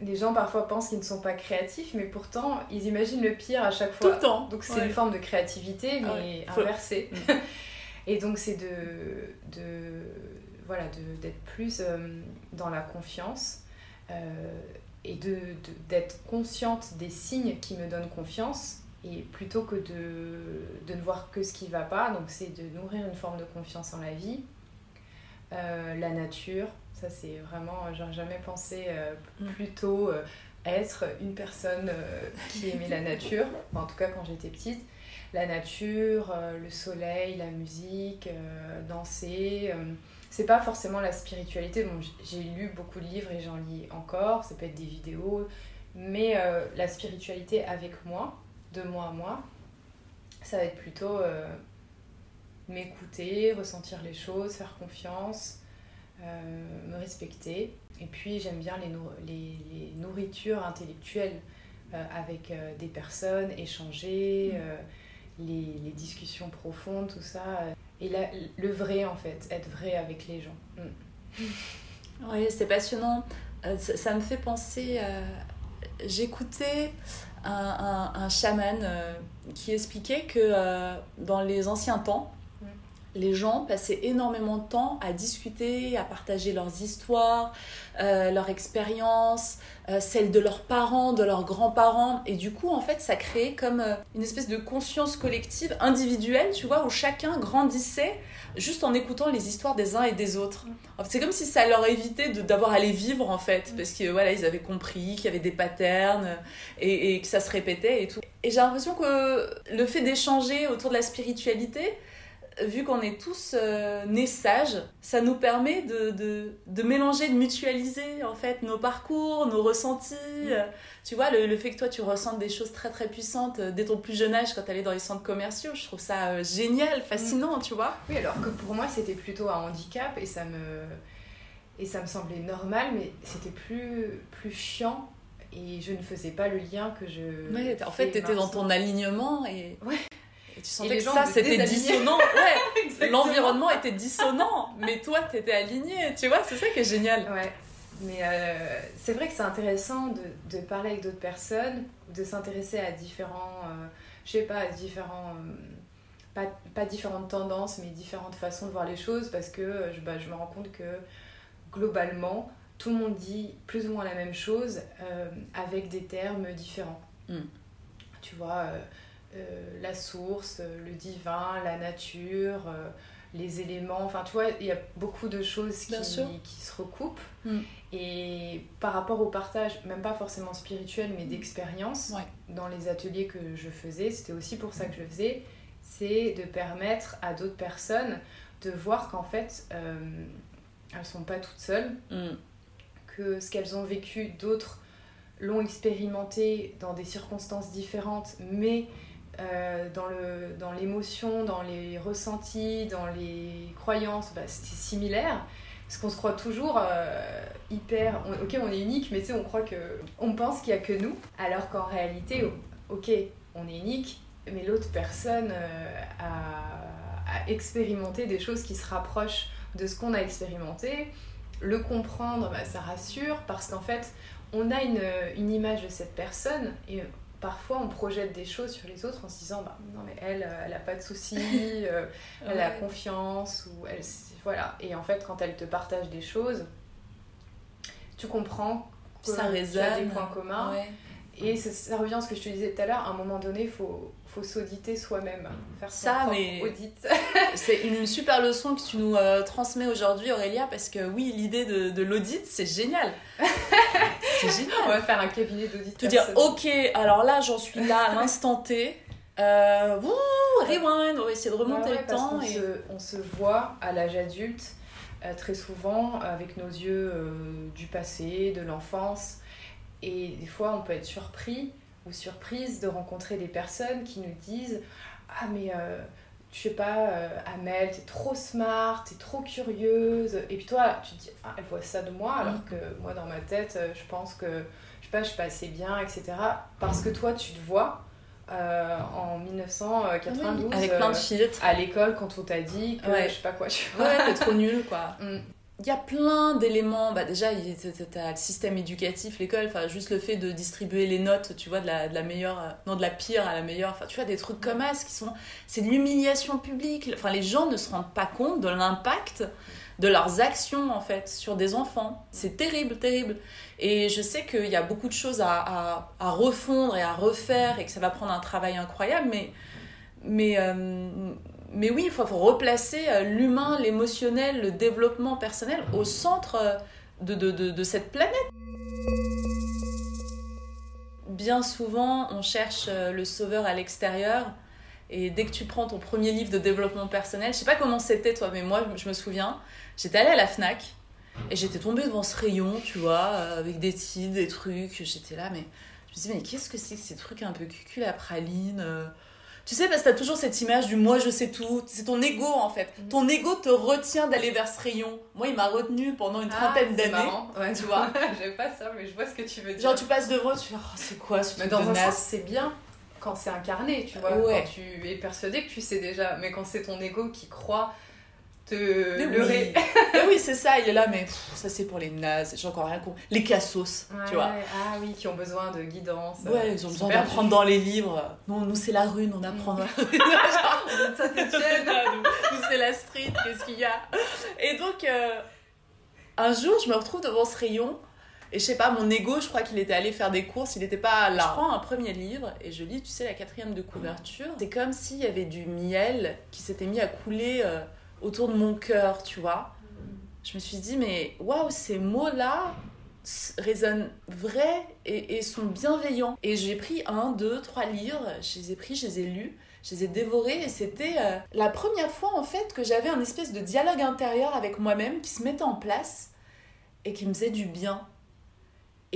les gens parfois pensent qu'ils ne sont pas créatifs, mais pourtant ils imaginent le pire à chaque fois. Tout le temps. Donc c'est une forme de créativité, ah mais inversée. Mm. et donc c'est de, de voilà, d'être plus euh, dans la confiance euh, et d'être de, consciente des signes qui me donnent confiance et plutôt que de, de ne voir que ce qui ne va pas, donc c'est de nourrir une forme de confiance en la vie, euh, la nature, ça c'est vraiment, j'aurais jamais pensé mm. plutôt être une personne qui aimait la nature, en tout cas quand j'étais petite, la nature, le soleil, la musique, danser c'est pas forcément la spiritualité. Bon, j'ai lu beaucoup de livres et j'en lis encore, ça peut être des vidéos, mais euh, la spiritualité avec moi, de moi à moi, ça va être plutôt euh, m'écouter, ressentir les choses, faire confiance, euh, me respecter. Et puis j'aime bien les, les, nourritures intellectuelles avec des personnes, échanger, mmh. les, les, discussions profondes, tout ça et le vrai en fait, être vrai avec les gens. Mm. Oui, c'est passionnant. Euh, ça, me fait penser. J'écoutais un, un, chaman euh, qui expliquait que euh, dans les anciens temps, les gens passaient énormément de temps à discuter, à partager leurs histoires, euh, leurs expériences, euh, celles de leurs parents, de leurs grands-parents. Et du coup, en fait, ça créait comme euh, une espèce de conscience collective, individuelle, tu vois, où chacun grandissait juste en écoutant les histoires des uns et des autres. C'est comme si ça leur évitait d'avoir à les vivre, en fait, parce que voilà, avaient compris qu'il y avait des patterns et, et que ça se répétait et tout. Et j'ai l'impression que le fait d'échanger autour de la spiritualité, vu qu'on est tous euh, nés sages, ça nous permet de, de, de, mélanger, de mutualiser en fait nos parcours, nos ressentis. Mm. Tu vois, le, le, fait que toi tu ressentes des choses très très puissantes euh, dès ton plus jeune âge quand tu allais dans les centres commerciaux, je trouve ça euh, génial, fascinant, tu vois. Oui, alors que pour moi c'était plutôt un handicap et ça me, et ça me semblait normal, mais c'était plus, plus chiant et je ne faisais pas le lien que je. Ouais, en fait, tu étais dans ton alignement et. Ouais. Tu sentais que ça, c'était dissonant. Ouais, l'environnement était dissonant, mais toi, tu étais aligné. Tu vois, c'est ça qui est génial. Ouais. Mais euh, c'est vrai que c'est intéressant de, de, parler avec d'autres personnes, de s'intéresser à différents, euh, je sais pas, à différents, euh, pas, pas, différentes tendances, mais différentes façons de voir les choses, parce que je, bah, je me rends compte que globalement, tout le monde dit plus ou moins la même chose avec des termes différents. Mm. Tu vois, la source, le divin, la nature les éléments. Enfin, tu vois, il y a beaucoup de choses qui, qui se recoupent. Mm. Et par rapport au partage, même pas forcément spirituel, mais d'expérience, dans les ateliers que je faisais, c'était aussi pour ça que je faisais, c'est de permettre à d'autres personnes de voir qu'en fait, euh, elles sont pas toutes seules, mm. que ce qu'elles ont vécu, d'autres l'ont expérimenté dans des circonstances différentes, mais euh, dans l'émotion, dans, dans les ressentis, dans les croyances, bah, c'est similaire. Parce qu'on se croit toujours euh, hyper. ok, on est unique, mais tu sais, on croit que. On pense qu'il n'y a que nous, alors qu'en réalité, ok, on est unique, mais l'autre personne euh, a, a, expérimenté des choses qui se rapprochent de ce qu'on a expérimenté. Le comprendre, bah, ça rassure, parce qu'en fait, on a une, une image de cette personne et parfois on projette des choses sur les autres en se disant bah, non mais elle elle a pas de soucis euh, elle a confiance ou elle voilà. Et en fait quand elle te partage des choses tu comprends que ça résonne tu as des points communs. Et ça, revient à ce que je te disais tout à l'heure à un moment donné il faut faut s'auditer soi-même. Faire ça mais audit. c'est une super leçon que tu nous euh, transmets aujourd'hui Aurélia parce que oui l'idée de, de l'audit c'est génial. C'est génial. On va faire un cabinet d'audit te dire ok alors là j'en suis là à l'instant T. Euh, rewind on va essayer de remonter le temps et... se, on se voit à l'âge adulte euh, très souvent avec nos yeux du passé de l'enfance. Et des fois on peut être surpris ou surprise de rencontrer des personnes qui nous disent Ah, mais euh, je sais pas, euh, Amel, t'es trop smart, t'es trop curieuse. Et puis toi, tu te dis Ah, elle voit ça de moi, alors mm. que moi, dans ma tête, euh, je pense que je sais pas, je suis pas assez bien, etc. Parce que toi, tu te vois. en 1992 avec plein de filtres à l'école quand on t'a dit que je sais pas quoi tu vois ouais t'es trop nul quoi mm il y a plein d'éléments. Bah déjà, tu as le système éducatif, l'école, enfin, juste le fait de distribuer les notes, tu vois, de la, de la meilleure, euh, non, de la pire à la meilleure. Enfin, tu vois, des trucs comme ça qui sont. C'est de l'humiliation publique. Enfin, les gens ne se rendent pas compte de l'impact de leurs actions, en fait, sur des enfants. C'est terrible, terrible. Et je sais qu'il y a beaucoup de choses à, à, à, refondre et à refaire et que ça va prendre un travail incroyable, mais. Mais. Euh, mais oui, il faut, replacer euh, l'humain, l'émotionnel, le développement personnel au centre euh, de, de, cette planète. Bien souvent, on cherche euh, le sauveur à l'extérieur. Et dès que tu prends ton premier livre de développement personnel, je sais pas comment c'était toi, mais moi je me souviens, j'étais allée à la Fnac et j'étais tombée devant ce rayon, tu vois, avec des titres, des trucs. J'étais là, mais je me disais, mais qu'est-ce que c'est que ces trucs un peu cucul à praline tu sais, parce que t'as toujours cette image du moi je sais tout. C'est ton ego en fait. Mhm. Ton ego te retient d'aller vers ce rayon. Moi, il m'a retenu pendant une ah, trentaine d'années. Ouais, tu vois. J'aime pas ça, mais je vois ce que tu veux dire. Genre, tu passes devant, tu fais oh, c'est quoi ce Mais dans un c'est bien quand c'est incarné, tu vois. Quand tu es persuadé que tu sais déjà. Mais quand c'est ton ego qui croit te leurrer. Oui, oui c'est ça, il est là, mais ça c'est pour les nazes, j'ai encore rien compris. Les cassos, tu vois. Ah oui, qui ont besoin de guidance. Ouais, ils ont besoin d'apprendre dans les livres. Non, nous c'est la rune, on apprend dans la rune. nous c'est la street, qu'est-ce qu'il y a Et donc, euh, un jour, je me retrouve devant ce rayon. Et je sais pas, mon ego, je crois qu'il était allé faire des courses, il n'était pas là. Je prends un premier livre et je lis, tu sais, la quatrième de couverture. C'est comme s'il y avait du miel qui s'était mis à couler euh, autour de mon cœur, tu vois. Je me suis dit, mais waouh, ces mots-là, résonnent vrais et, sont bienveillants. Et j'ai pris un, deux, trois livres, je les ai pris, je les ai lus, je les ai dévorés et c'était euh, la première fois en fait que j'avais un espèce de dialogue intérieur avec moi-même qui se mettait en place et qui me faisait du bien.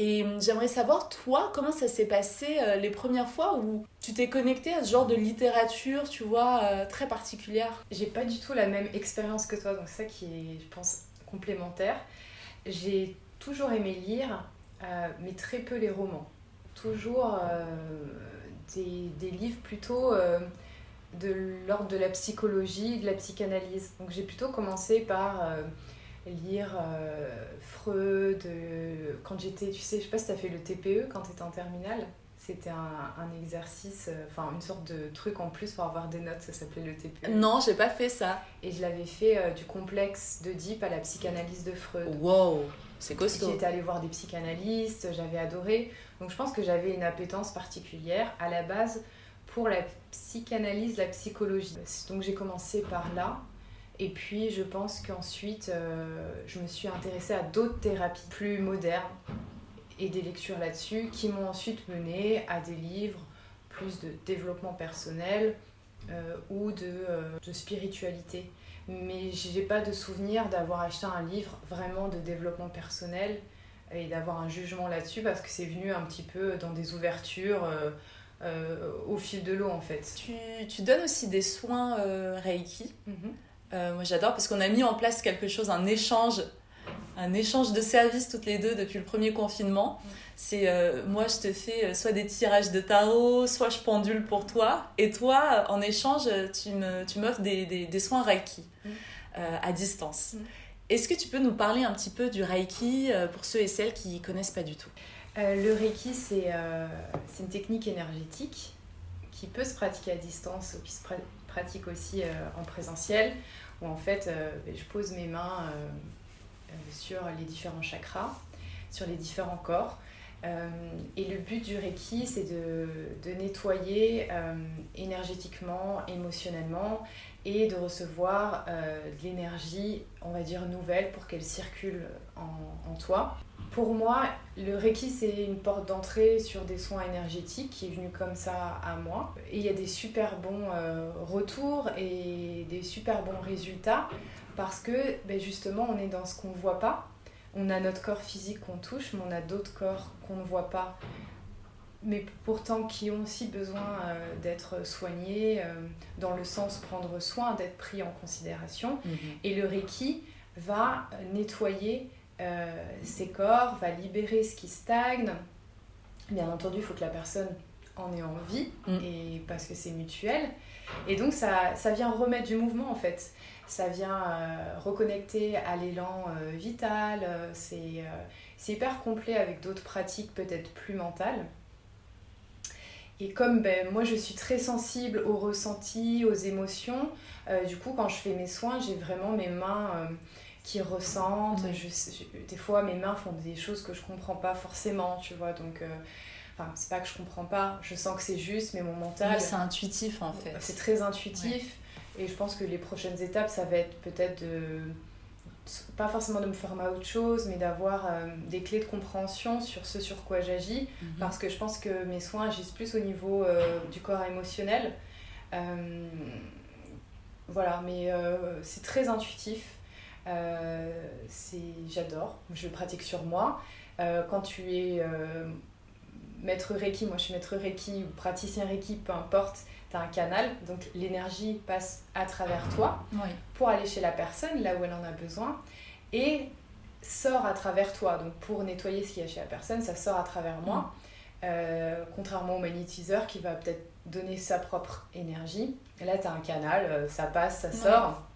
Et hum, j'aimerais savoir, toi, comment ça s'est passé euh, les premières fois où tu t'es connecté à ce genre de littérature, tu vois, euh, très particulière? J'ai pas du tout la même expérience que toi, donc ça qui est, je pense, complémentaire. J'ai toujours aimé lire, euh, mais très peu les romans. Toujours des, des, livres plutôt de l'ordre de la psychologie, de la psychanalyse. Donc j'ai plutôt commencé par lire euh, Freud. Euh, quand j'étais, tu sais, je sais pas si tu as fait le TPE quand tu étais en terminale. C'était un, un, exercice, euh, enfin une sorte de truc en plus pour avoir des notes, ça s'appelait le TPE. Non, j'ai pas fait ça. Et je l'avais fait du complexe d'Oedipe à la psychanalyse de Freud. Wow, c'est costaud. J'étais allée voir des psychanalystes, j'avais adoré. Donc je pense que j'avais une appétence particulière à la base pour la psychanalyse, la psychologie. Donc j'ai commencé par là. Et puis je pense qu'ensuite, euh, je me suis intéressée à d'autres thérapies plus modernes et des lectures là-dessus qui m'ont ensuite mené à des livres plus de développement personnel euh, ou de, euh, de, spiritualité. Mais j'ai pas de souvenir d'avoir acheté un livre vraiment de développement personnel et d'avoir un jugement là-dessus parce que c'est venu un petit peu dans des ouvertures au fil de l'eau en fait. Tu, tu, donnes aussi des soins Reiki. Mm-hmm. Euh, moi j'adore parce qu'on a mis en place quelque chose, un échange, un échange de services toutes les deux depuis le premier confinement. C'est euh, moi je te fais euh, soit des tirages de tarot, soit je pendule pour toi. Et toi, en échange, tu m'offres tu des, des, des, soins Reiki mm. à distance. Mm. Est-ce que tu peux nous parler un petit peu du Reiki pour ceux et celles qui ne connaissent pas du tout? Le Reiki, c'est une technique énergétique qui peut se pratiquer à distance ou qui se aussi en présentiel où en fait euh, ben, je pose mes mains euh, euh, sur les différents chakras, sur les différents corps. et le but du Reiki, c'est de, nettoyer énergétiquement, émotionnellement et de recevoir de l'énergie, on va dire, nouvelle pour qu'elle circule en, toi. Pour moi, le Reiki, c'est une porte d'entrée sur des soins énergétiques qui est venu comme ça à moi. Et il y a des super bons euh, retours et des super bons résultats parce que ben justement, on est dans ce qu'on ne voit pas. On a notre corps physique qu'on touche, mais on a d'autres corps qu'on ne voit pas, mais pourtant qui ont aussi besoin euh, d'être soignés, euh, dans le sens prendre soin, d'être pris en considération. Mhm. Et le Reiki va nettoyer euh, ses corps, va libérer ce qui stagne. Bien entendu, il faut que la personne en ait envie, mm. et parce que c'est mutuel. Et donc, ça, ça vient remettre du mouvement, en fait. Ça vient euh, reconnecter à l'élan euh, vital. c'est hyper complet avec d'autres pratiques peut-être plus mentales. Et comme ben, moi je suis très sensible aux ressentis, aux émotions, du coup quand je fais mes soins, j'ai vraiment mes mains qui ressentent. des fois, mes mains font des choses que je comprends pas forcément, tu vois. Donc, euh, enfin, c'est pas que je comprends pas, je sens que c'est juste, mais mon mental. c'est intuitif en fait. C'est très intuitif. Et je pense que les prochaines étapes, ça va être peut-être de. Pas forcément de me former à autre chose, mais d'avoir euh, des clés de compréhension sur ce sur quoi j'agis. Mhm. Parce que je pense que mes soins agissent plus au niveau euh, du corps émotionnel. voilà, mais c'est très intuitif. Euh, j'adore, je pratique sur moi. Euh, quand tu es euh, maître Reiki, moi je suis maître Reiki ou praticien Reiki, peu importe, tu as un canal, donc l'énergie passe à travers toi pour aller chez la personne, là où elle en a besoin, et sort à travers toi. Donc pour nettoyer ce qu'il y a chez la personne, ça sort à travers moi. contrairement au magnétiseur qui va peut-être donner sa propre énergie. Et là, tu as un canal, ça passe, ça sort.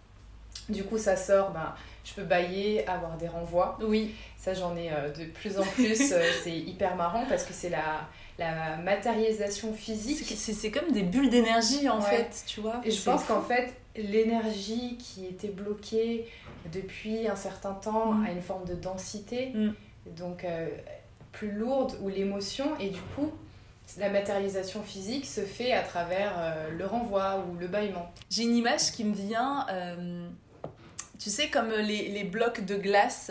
Du coup, ça sort, ben, je peux bailler, avoir des renvois. Oui. Ça, j'en ai euh, de plus en plus. Euh, c'est hyper marrant parce que c'est la, la matérialisation physique. C'est comme des bulles d'énergie, en fait, tu vois. Et je pense qu'en fait, l'énergie qui était bloquée depuis un certain temps mm. a une forme de densité, mm. donc euh, plus lourde, ou l'émotion, et du coup, la matérialisation physique se fait à travers le renvoi ou le bâillement. J'ai une image qui me vient tu sais, comme les, les blocs de glace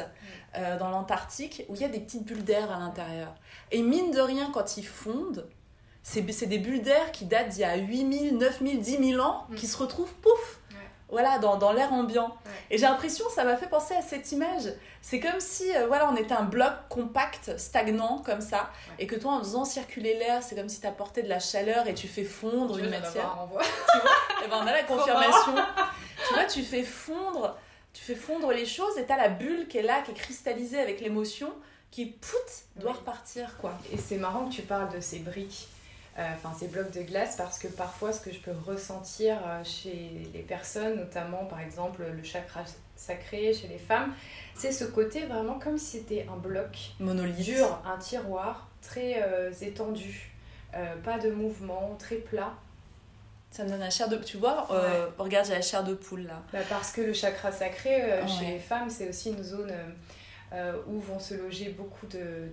euh, dans l'Antarctique où il y a des petites bulles d'air à l'intérieur. Et mine de rien, quand ils fondent, c'est des bulles d'air qui datent d'il y a 8000, 9000, 10 000 ans, qui se retrouvent, pouf, voilà, dans, dans l'air ambiant. Et j'ai l'impression, ça m'a fait penser à cette image. C'est comme si, euh, voilà, on était un bloc compact, stagnant, comme ça, et que toi, en faisant circuler l'air, c'est comme si tu apportais de la chaleur et tu fais fondre une matière. tu vois? Et ben on a la confirmation. tu vois, tu fais fondre, tu fais fondre les choses et tu as la bulle qui est là, qui est cristallisée avec l'émotion, qui, pout, doit repartir, quoi. Et c'est marrant que tu parles de ces briques euh, enfin ces blocs de glace parce que parfois ce que je peux ressentir euh, chez les personnes, notamment par exemple le chakra sacré chez les femmes, c'est ce côté vraiment comme si c'était un bloc monolithe dur, un tiroir très euh, étendu, pas de mouvement, très plat. Ça me donne la chair de... Tu vois, regarde, j'ai la chair de poule là. Bah, parce que le chakra sacré chez les femmes, c'est aussi une zone où vont se loger beaucoup de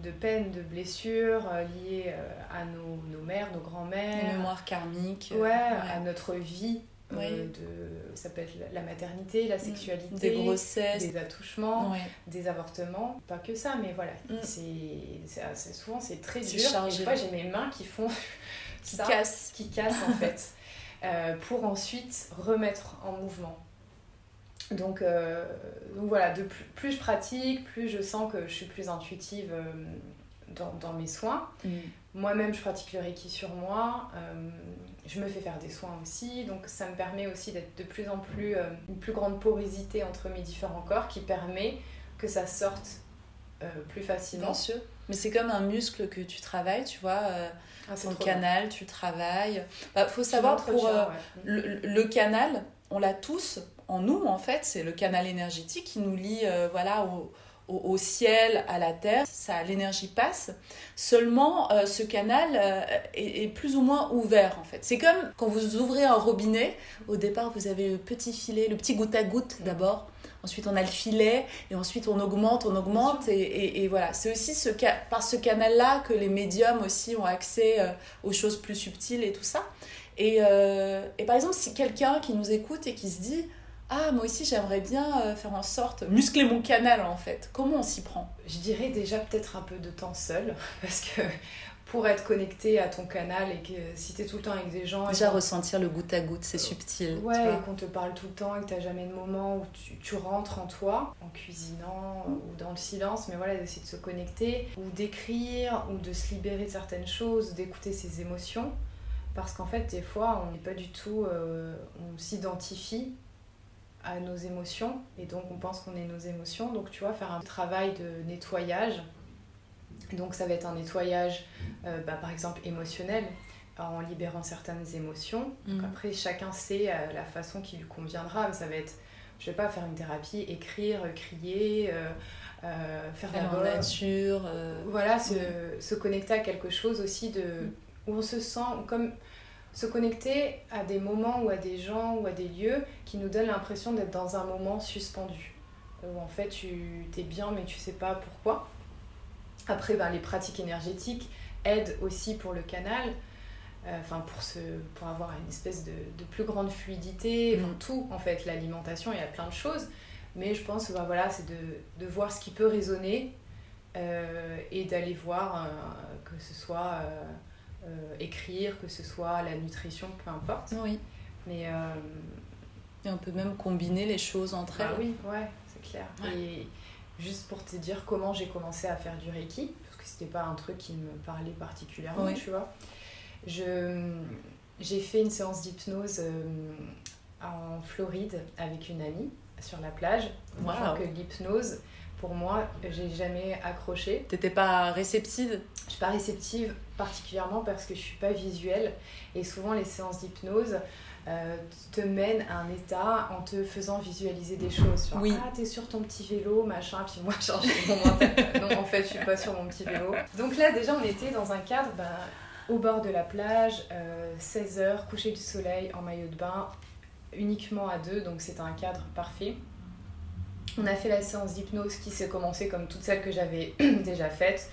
de peines, de blessures euh, liées euh, à nos, nos, mères, nos grands-mères. mémoires karmiques. Ouais, à notre vie. Euh, de, ça peut être la maternité, la mm. sexualité, des grossesses, des attouchements, des avortements. Pas que ça, mais voilà. Mm. C'est, souvent c'est très dur. Chargé. Des fois j'ai mes mains qui font qui cassent. Qui cassent en fait. pour ensuite remettre en mouvement. Donc, euh, donc voilà, de plus, je pratique, plus je sens que je suis plus intuitive euh, dans, dans, mes soins. Mm. Moi-même, je pratique le Reiki sur moi. Euh, je me fais faire des soins aussi. Donc ça me permet aussi d'être de plus en plus une plus grande porosité entre mes différents corps qui permet que ça sorte plus facilement. Bien sûr. Mais c'est comme un muscle que tu travailles, tu vois. Ah, ton canal, tu travailles. Il bah, faut savoir pour le, le, canal, on l'a tous en nous, en fait. C'est le canal énergétique qui nous lie euh, voilà, au, au, ciel, à la terre. Ça, l'énergie passe. Seulement, euh, ce canal euh, est, plus ou moins ouvert, en fait. C'est comme quand vous ouvrez un robinet. Au départ, vous avez le petit filet, le petit goutte à goutte d'abord. Ensuite, on a le filet, et ensuite on augmente, on augmente, et, et, voilà. C'est aussi ce, par ce canal-là que les médiums aussi ont accès aux choses plus subtiles et tout ça. Et, et par exemple, si quelqu'un qui nous écoute et qui se dit ah moi aussi j'aimerais bien euh, faire en sorte muscler mon canal en fait. Comment on s'y prend? Je dirais déjà peut-être un peu de temps seul parce que pour être connecté à ton canal et que si tu es tout le temps avec des gens déjà ressentir le goutte à goutte c'est subtil ouais et qu'on te parle tout le temps et que tu jamais de moment où tu, tu, rentres en toi en cuisinant ou dans le silence mais voilà d'essayer de se connecter ou d'écrire ou de se libérer de certaines choses d'écouter ses émotions. Parce qu'en fait des fois on n'est pas du tout euh, on s'identifie à nos émotions et donc on pense qu'on est nos émotions. Donc tu vois, faire un travail de nettoyage. Donc ça va être un nettoyage euh, bah, par exemple émotionnel en libérant certaines émotions. Donc, mm. après chacun sait euh, la façon qui lui conviendra. Ça va être, je vais pas faire une thérapie, écrire, crier. Euh, faire, la nature. Voilà, se, se, connecter à quelque chose aussi de, mm. où on se sent comme se connecter à des moments ou à des gens ou à des lieux qui nous donnent l'impression d'être dans un moment suspendu. Où en fait tu es bien mais tu sais pas pourquoi. Après ben, les pratiques énergétiques aident aussi pour le canal, euh, pour, ce, pour avoir une espèce de, de plus grande fluidité, mm. tout en fait, l'alimentation, il y a plein de choses. Mais je pense ben, voilà, c'est de, de, voir ce qui peut résonner euh, et d'aller voir euh, que ce soit euh, écrire, que ce soit la nutrition, peu importe. Oui. Mais. Euh, et on peut même combiner les choses entre bah elles. Oui, ouais, c'est clair. Et juste pour te dire comment j'ai commencé à faire du Reiki, parce que c'était pas un truc qui me parlait particulièrement, tu vois. Je, j'ai fait une séance d'hypnose euh, en Floride avec une amie sur la plage. Wow. que l'hypnose, pour moi, j'ai jamais accroché. T'étais pas réceptive? Je suis pas réceptive particulièrement parce que je suis pas visuelle et souvent les séances d'hypnose euh, te mènent à un état en te faisant visualiser des choses. Genre, oui. Ah, t'es sur ton petit vélo, machin, puis moi, genre, mon Non, en fait, je suis pas sur mon petit vélo. Donc là, déjà, on était dans un cadre ben, au bord de la plage, 16 euh, heures, coucher du soleil en maillot de bain, uniquement à deux, donc c'est un cadre parfait. On a fait la séance d'hypnose qui s'est commencée comme toutes celles que j'avais déjà faites,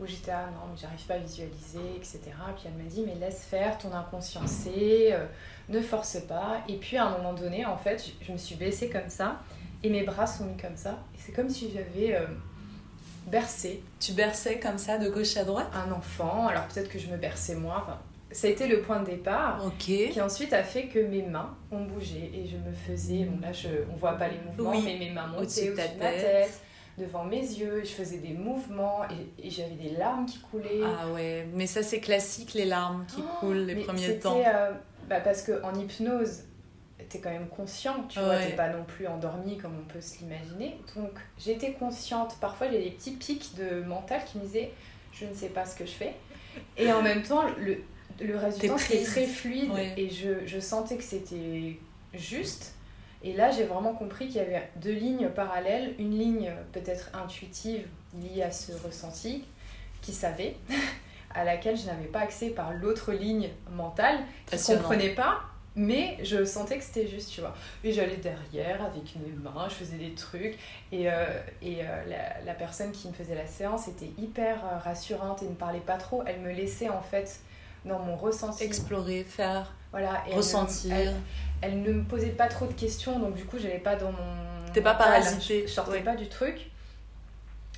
où j'étais ah non, mais j'arrive pas à visualiser, etc. Puis elle m'a dit mais laisse faire, ton inconscient sait, euh, ne force pas. Et puis à un moment donné, en fait, je me suis baissée comme ça Et mes bras sont mis comme ça. Et c'est comme si j'avais euh, bercé. Tu berçais comme ça de gauche à droite? Un enfant. Alors peut-être que je me berçais moi. Enfin, ça a été le point de départ. Qui ensuite a fait que mes mains ont bougé et je me faisais. Bon là, je, on voit pas les mouvements, Oui. mais mes mains montaient Au-dessus de ma tête. devant mes yeux. et Je faisais des mouvements et, et j'avais des larmes qui coulaient. Ah ouais, mais ça c'est classique, les larmes qui Oh, coulent les mais premiers temps. euh, bah, parce qu'en hypnose, t'es quand même conscient, tu vois, Ouais. t'es pas non plus endormi comme on peut se l'imaginer. Donc j'étais consciente. Parfois j'ai des petits pics de mental qui me disaient je ne sais pas ce que je fais. Et en même temps, le, le reste du temps c'était très fluide Ouais. et je, je sentais que c'était juste. Et là, j'ai vraiment compris qu'il y avait deux lignes parallèles, une ligne peut-être intuitive liée à ce ressenti, qui savait, à laquelle je n'avais pas accès par l'autre ligne mentale, qui ne comprenait pas, mais je sentais que c'était juste, tu vois. Et j'allais derrière avec mes mains, je faisais des trucs, et, euh, et euh, la, la personne qui me faisait la séance était hyper euh, rassurante et ne parlait pas trop, elle me laissait en fait dans mon ressenti. Explorer, faire, Voilà, et ressentir. Elle, elle ne me posait pas trop de questions, donc du coup, j'allais pas dans mon. T'es pas mental, parasitée. Je, je sortais Ouais. pas du truc.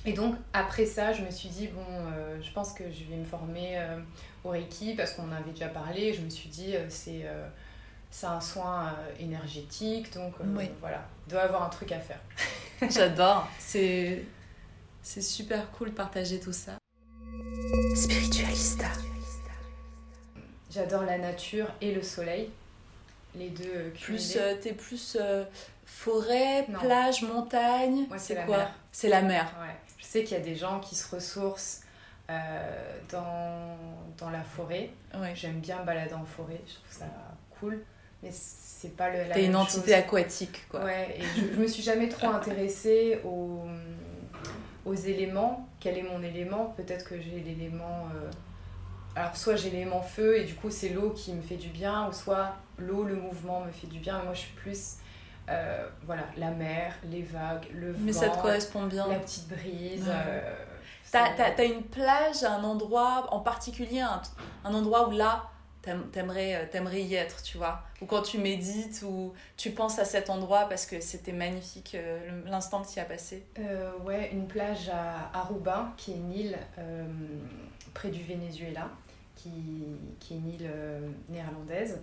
Et donc, après ça, je me suis dit, bon, euh, je pense que je vais me former euh, au Reiki parce qu'on en avait déjà parlé. Je me suis dit, euh, c'est euh, c'est un soin euh, énergétique, donc euh, Oui. voilà, il doit y avoir un truc à faire. J'adore. C'est c'est super cool de partager tout ça. Spiritualista. J'adore la nature et le soleil, les deux euh, Plus euh, t'es plus euh, forêt, Non. plage, montagne. Moi, c'est quoi mer. C'est la mer. Ouais. Je sais qu'il y a des gens qui se ressourcent euh, dans, dans la forêt. Ouais. J'aime bien balader en forêt, je trouve ça cool. Mais c'est pas le, la T'es une entité chose. aquatique quoi. Ouais, et je, je me suis jamais trop intéressée aux, aux éléments. Quel est mon élément? Peut-être que j'ai l'élément. Alors, soit j'ai l'élément feu et du coup, c'est l'eau qui me fait du bien, ou soit l'eau, le mouvement me fait du bien. Moi, je suis plus. euh, voilà, la mer, les vagues, le Mais vent, ça te correspond bien. la petite brise. Ouais. euh, T'as, une plage, un endroit en particulier, un, un endroit où là, t'aim- t'aimerais, euh, t'aimerais y être, tu vois? Ou quand tu médites, ou tu penses à cet endroit parce que c'était magnifique euh, l'instant que tu y as passé? Euh, ouais, une plage à Aruba, qui est une île euh, près du Venezuela, qui, qui est une île euh, néerlandaise,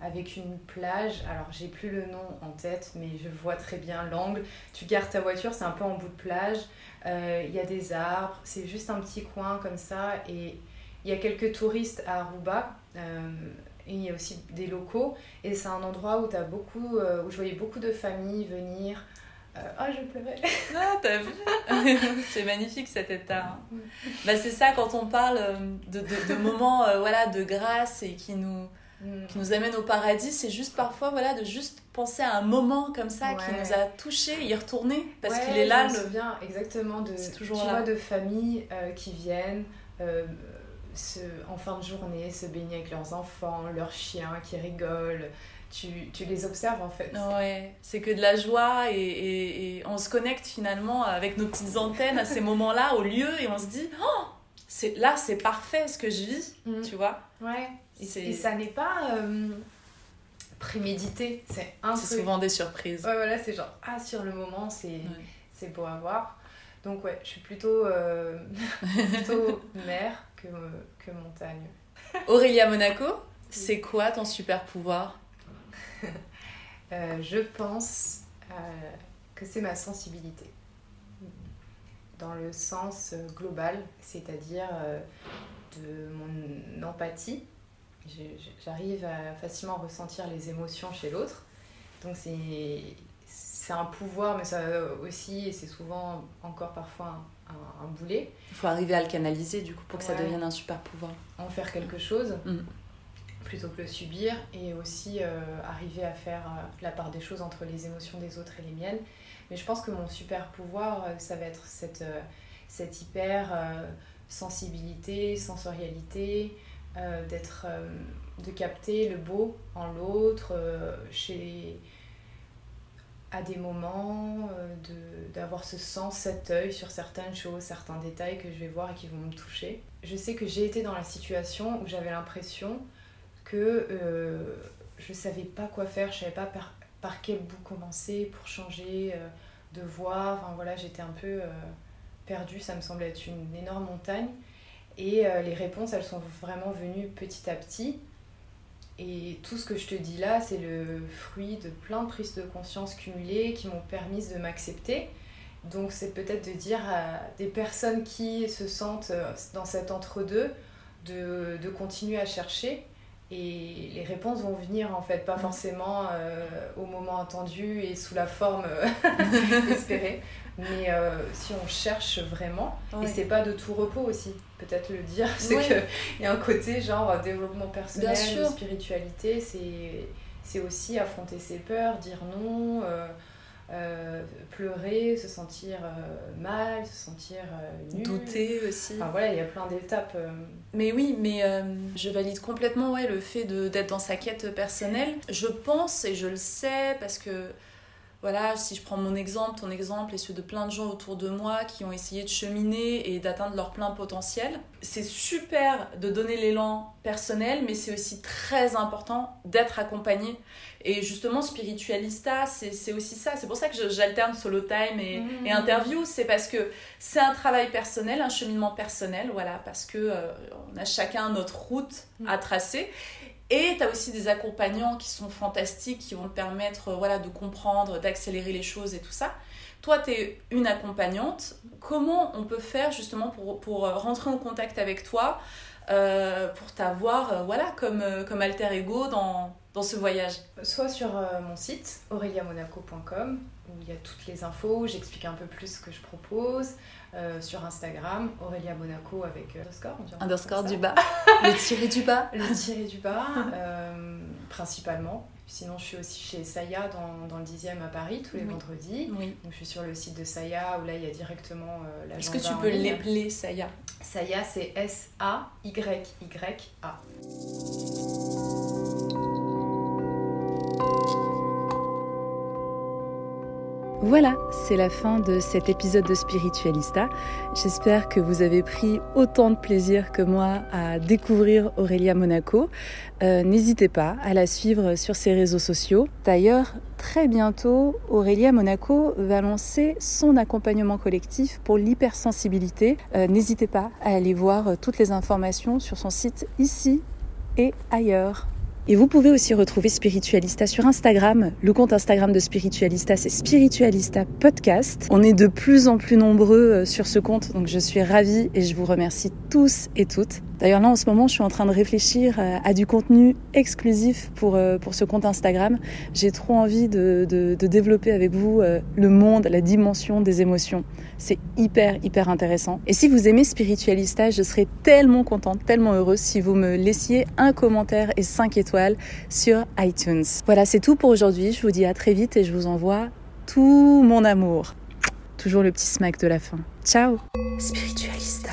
avec une plage, alors j'ai plus le nom en tête, mais je vois très bien l'angle. Tu gardes ta voiture, c'est un peu en bout de plage, euh, il y a des arbres, c'est juste un petit coin comme ça, et il y a quelques touristes à Aruba. euh, il y a aussi des locaux et c'est un endroit où, as beaucoup, où je voyais beaucoup de familles venir. Ah, je pleurais. Ah, t'as vu C'est magnifique cet état. hein. Bah, c'est ça quand on parle euh, de, de- de moments euh, voilà, de grâce et qui nous, Mm. qui nous amènent au paradis, c'est juste parfois voilà, de juste penser à un moment comme ça qui nous a touchés, y retourner parce Ouais, qu'il est là. Je me Le... souviens exactement de, toujours tu là. vois, de familles euh, qui viennent euh, se, en fin de journée se baigner avec leurs enfants, leurs chiens qui rigolent. Tu, tu les observes en fait. Ouais, c'est que de la joie et, et- et on se connecte finalement avec nos petites antennes à ces moments-là au lieu et on se dit oh, c'est là c'est parfait ce que je vis, Mm. tu vois? Ouais. Et, ça n'est pas euh, prémédité, c'est un C'est souvent des surprises. Ouais, voilà, c'est genre, ah, sur le moment, c'est c'est beau à voir. Donc, ouais, je suis plutôt, euh, plutôt mer que, que montagne. Aurélia Monaco, c'est quoi ton super pouvoir? Euh, je pense euh, que c'est ma sensibilité. Dans le sens euh, global, c'est-à-dire de mon empathie. J'arrive à facilement ressentir les émotions chez l'autre. Donc c'est un pouvoir, mais ça aussi, et c'est souvent encore parfois un, un- un boulet. Il faut arriver à le canaliser du coup pour que ça devienne un super pouvoir. en faire quelque chose Mm. Plutôt que le subir et aussi euh, arriver à faire euh, la part des choses entre les émotions des autres et les miennes. Mais je pense que mon super pouvoir, euh, ça va être cette, cette hyper sensibilité, sensorialité, d'être, de capter le beau en l'autre, chez à des moments, d'avoir ce sens, cet œil sur certaines choses, certains détails que je vais voir et qui vont me toucher. Je sais que j'ai été dans la situation où j'avais l'impression que euh, je savais pas quoi faire, je savais pas par, quel bout commencer pour changer de voix. Enfin voilà, j'étais un peu perdue, ça me semblait être une énorme montagne. Et les réponses, elles sont vraiment venues petit à petit. Et tout ce que je te dis là, c'est le fruit de plein de prises de conscience cumulées qui m'ont permis de m'accepter. Donc c'est peut-être de dire à des personnes qui se sentent euh, dans cet entre-deux de, de, continuer à chercher et les réponses vont venir en fait, pas forcément euh, au moment attendu et sous la forme euh, espérée, mais si on cherche vraiment, et c'est pas de tout repos aussi, peut-être le dire, c'est qu'il y a un côté genre développement personnel, spiritualité, c'est aussi affronter ses peurs, dire non. Euh, pleurer, se sentir euh, mal, se sentir euh, nul. Douter aussi. Enfin voilà, il y a plein d'étapes. Mais oui, mais je valide complètement ouais, le fait d'être dans sa quête personnelle. Je pense et je le sais parce que voilà, si je prends mon exemple, ton exemple et ceux de plein de gens autour de moi qui ont essayé de cheminer et d'atteindre leur plein potentiel, c'est super de donner l'élan personnel, mais c'est aussi très important d'être accompagné. Et justement, spiritualista, c'est aussi ça. C'est pour ça que j'alterne solo time et, mmh. interview. C'est parce que c'est un travail personnel, un cheminement personnel, voilà, parce que euh, on a chacun notre route à tracer. Et tu as aussi des accompagnants qui sont fantastiques, qui vont te permettre euh, voilà, de comprendre, d'accélérer les choses et tout ça. Toi, tu es une accompagnante. Comment on peut faire justement pour, pour euh, rentrer en contact avec toi, euh, pour t'avoir voilà, comme, comme alter ego dans, dans ce voyage Soit sur mon site, aureliamonaco.com, où il y a toutes les infos, j'explique un peu plus ce que je propose. Euh, sur Instagram, Aurélia Monaco avec euh, underscore. underscore du bas. le tiré du bas. Le tiré du bas, euh, principalement. Sinon, je suis aussi chez Saya dans, dans le 10e à Paris tous les vendredis. Oui. Donc, je suis sur le site de Saya où là, il y a directement la Est-ce que tu peux l'épeler Saya? Saya, c'est S-A-Y-Y-A. Voilà, c'est la fin de cet épisode de Spiritualista. J'espère que vous avez pris autant de plaisir que moi à découvrir Aurélia Monaco. Euh, n'hésitez pas à la suivre sur ses réseaux sociaux. D'ailleurs, très bientôt, Aurélia Monaco va lancer son accompagnement collectif pour l'hypersensibilité. Euh, n'hésitez pas à aller voir toutes les informations sur son site ici et ailleurs. Et vous pouvez aussi retrouver Spiritualista sur Instagram. Le compte Instagram de Spiritualista, c'est Spiritualista Podcast. On est de plus en plus nombreux euh, sur ce compte, donc je suis ravie et je vous remercie tous et toutes. D'ailleurs là en ce moment je suis en train de réfléchir euh, à du contenu exclusif pour, euh, pour ce compte Instagram. J'ai trop envie de, de, de, développer avec vous le monde, la dimension des émotions. C'est hyper hyper intéressant. Et si vous aimez Spiritualista, je serais tellement contente, tellement heureuse si vous me laissiez un commentaire et 5 étoiles sur iTunes. Voilà, c'est tout pour aujourd'hui. Je vous dis à très vite et je vous envoie tout mon amour. Toujours le petit smack de la fin. Ciao Spiritualista.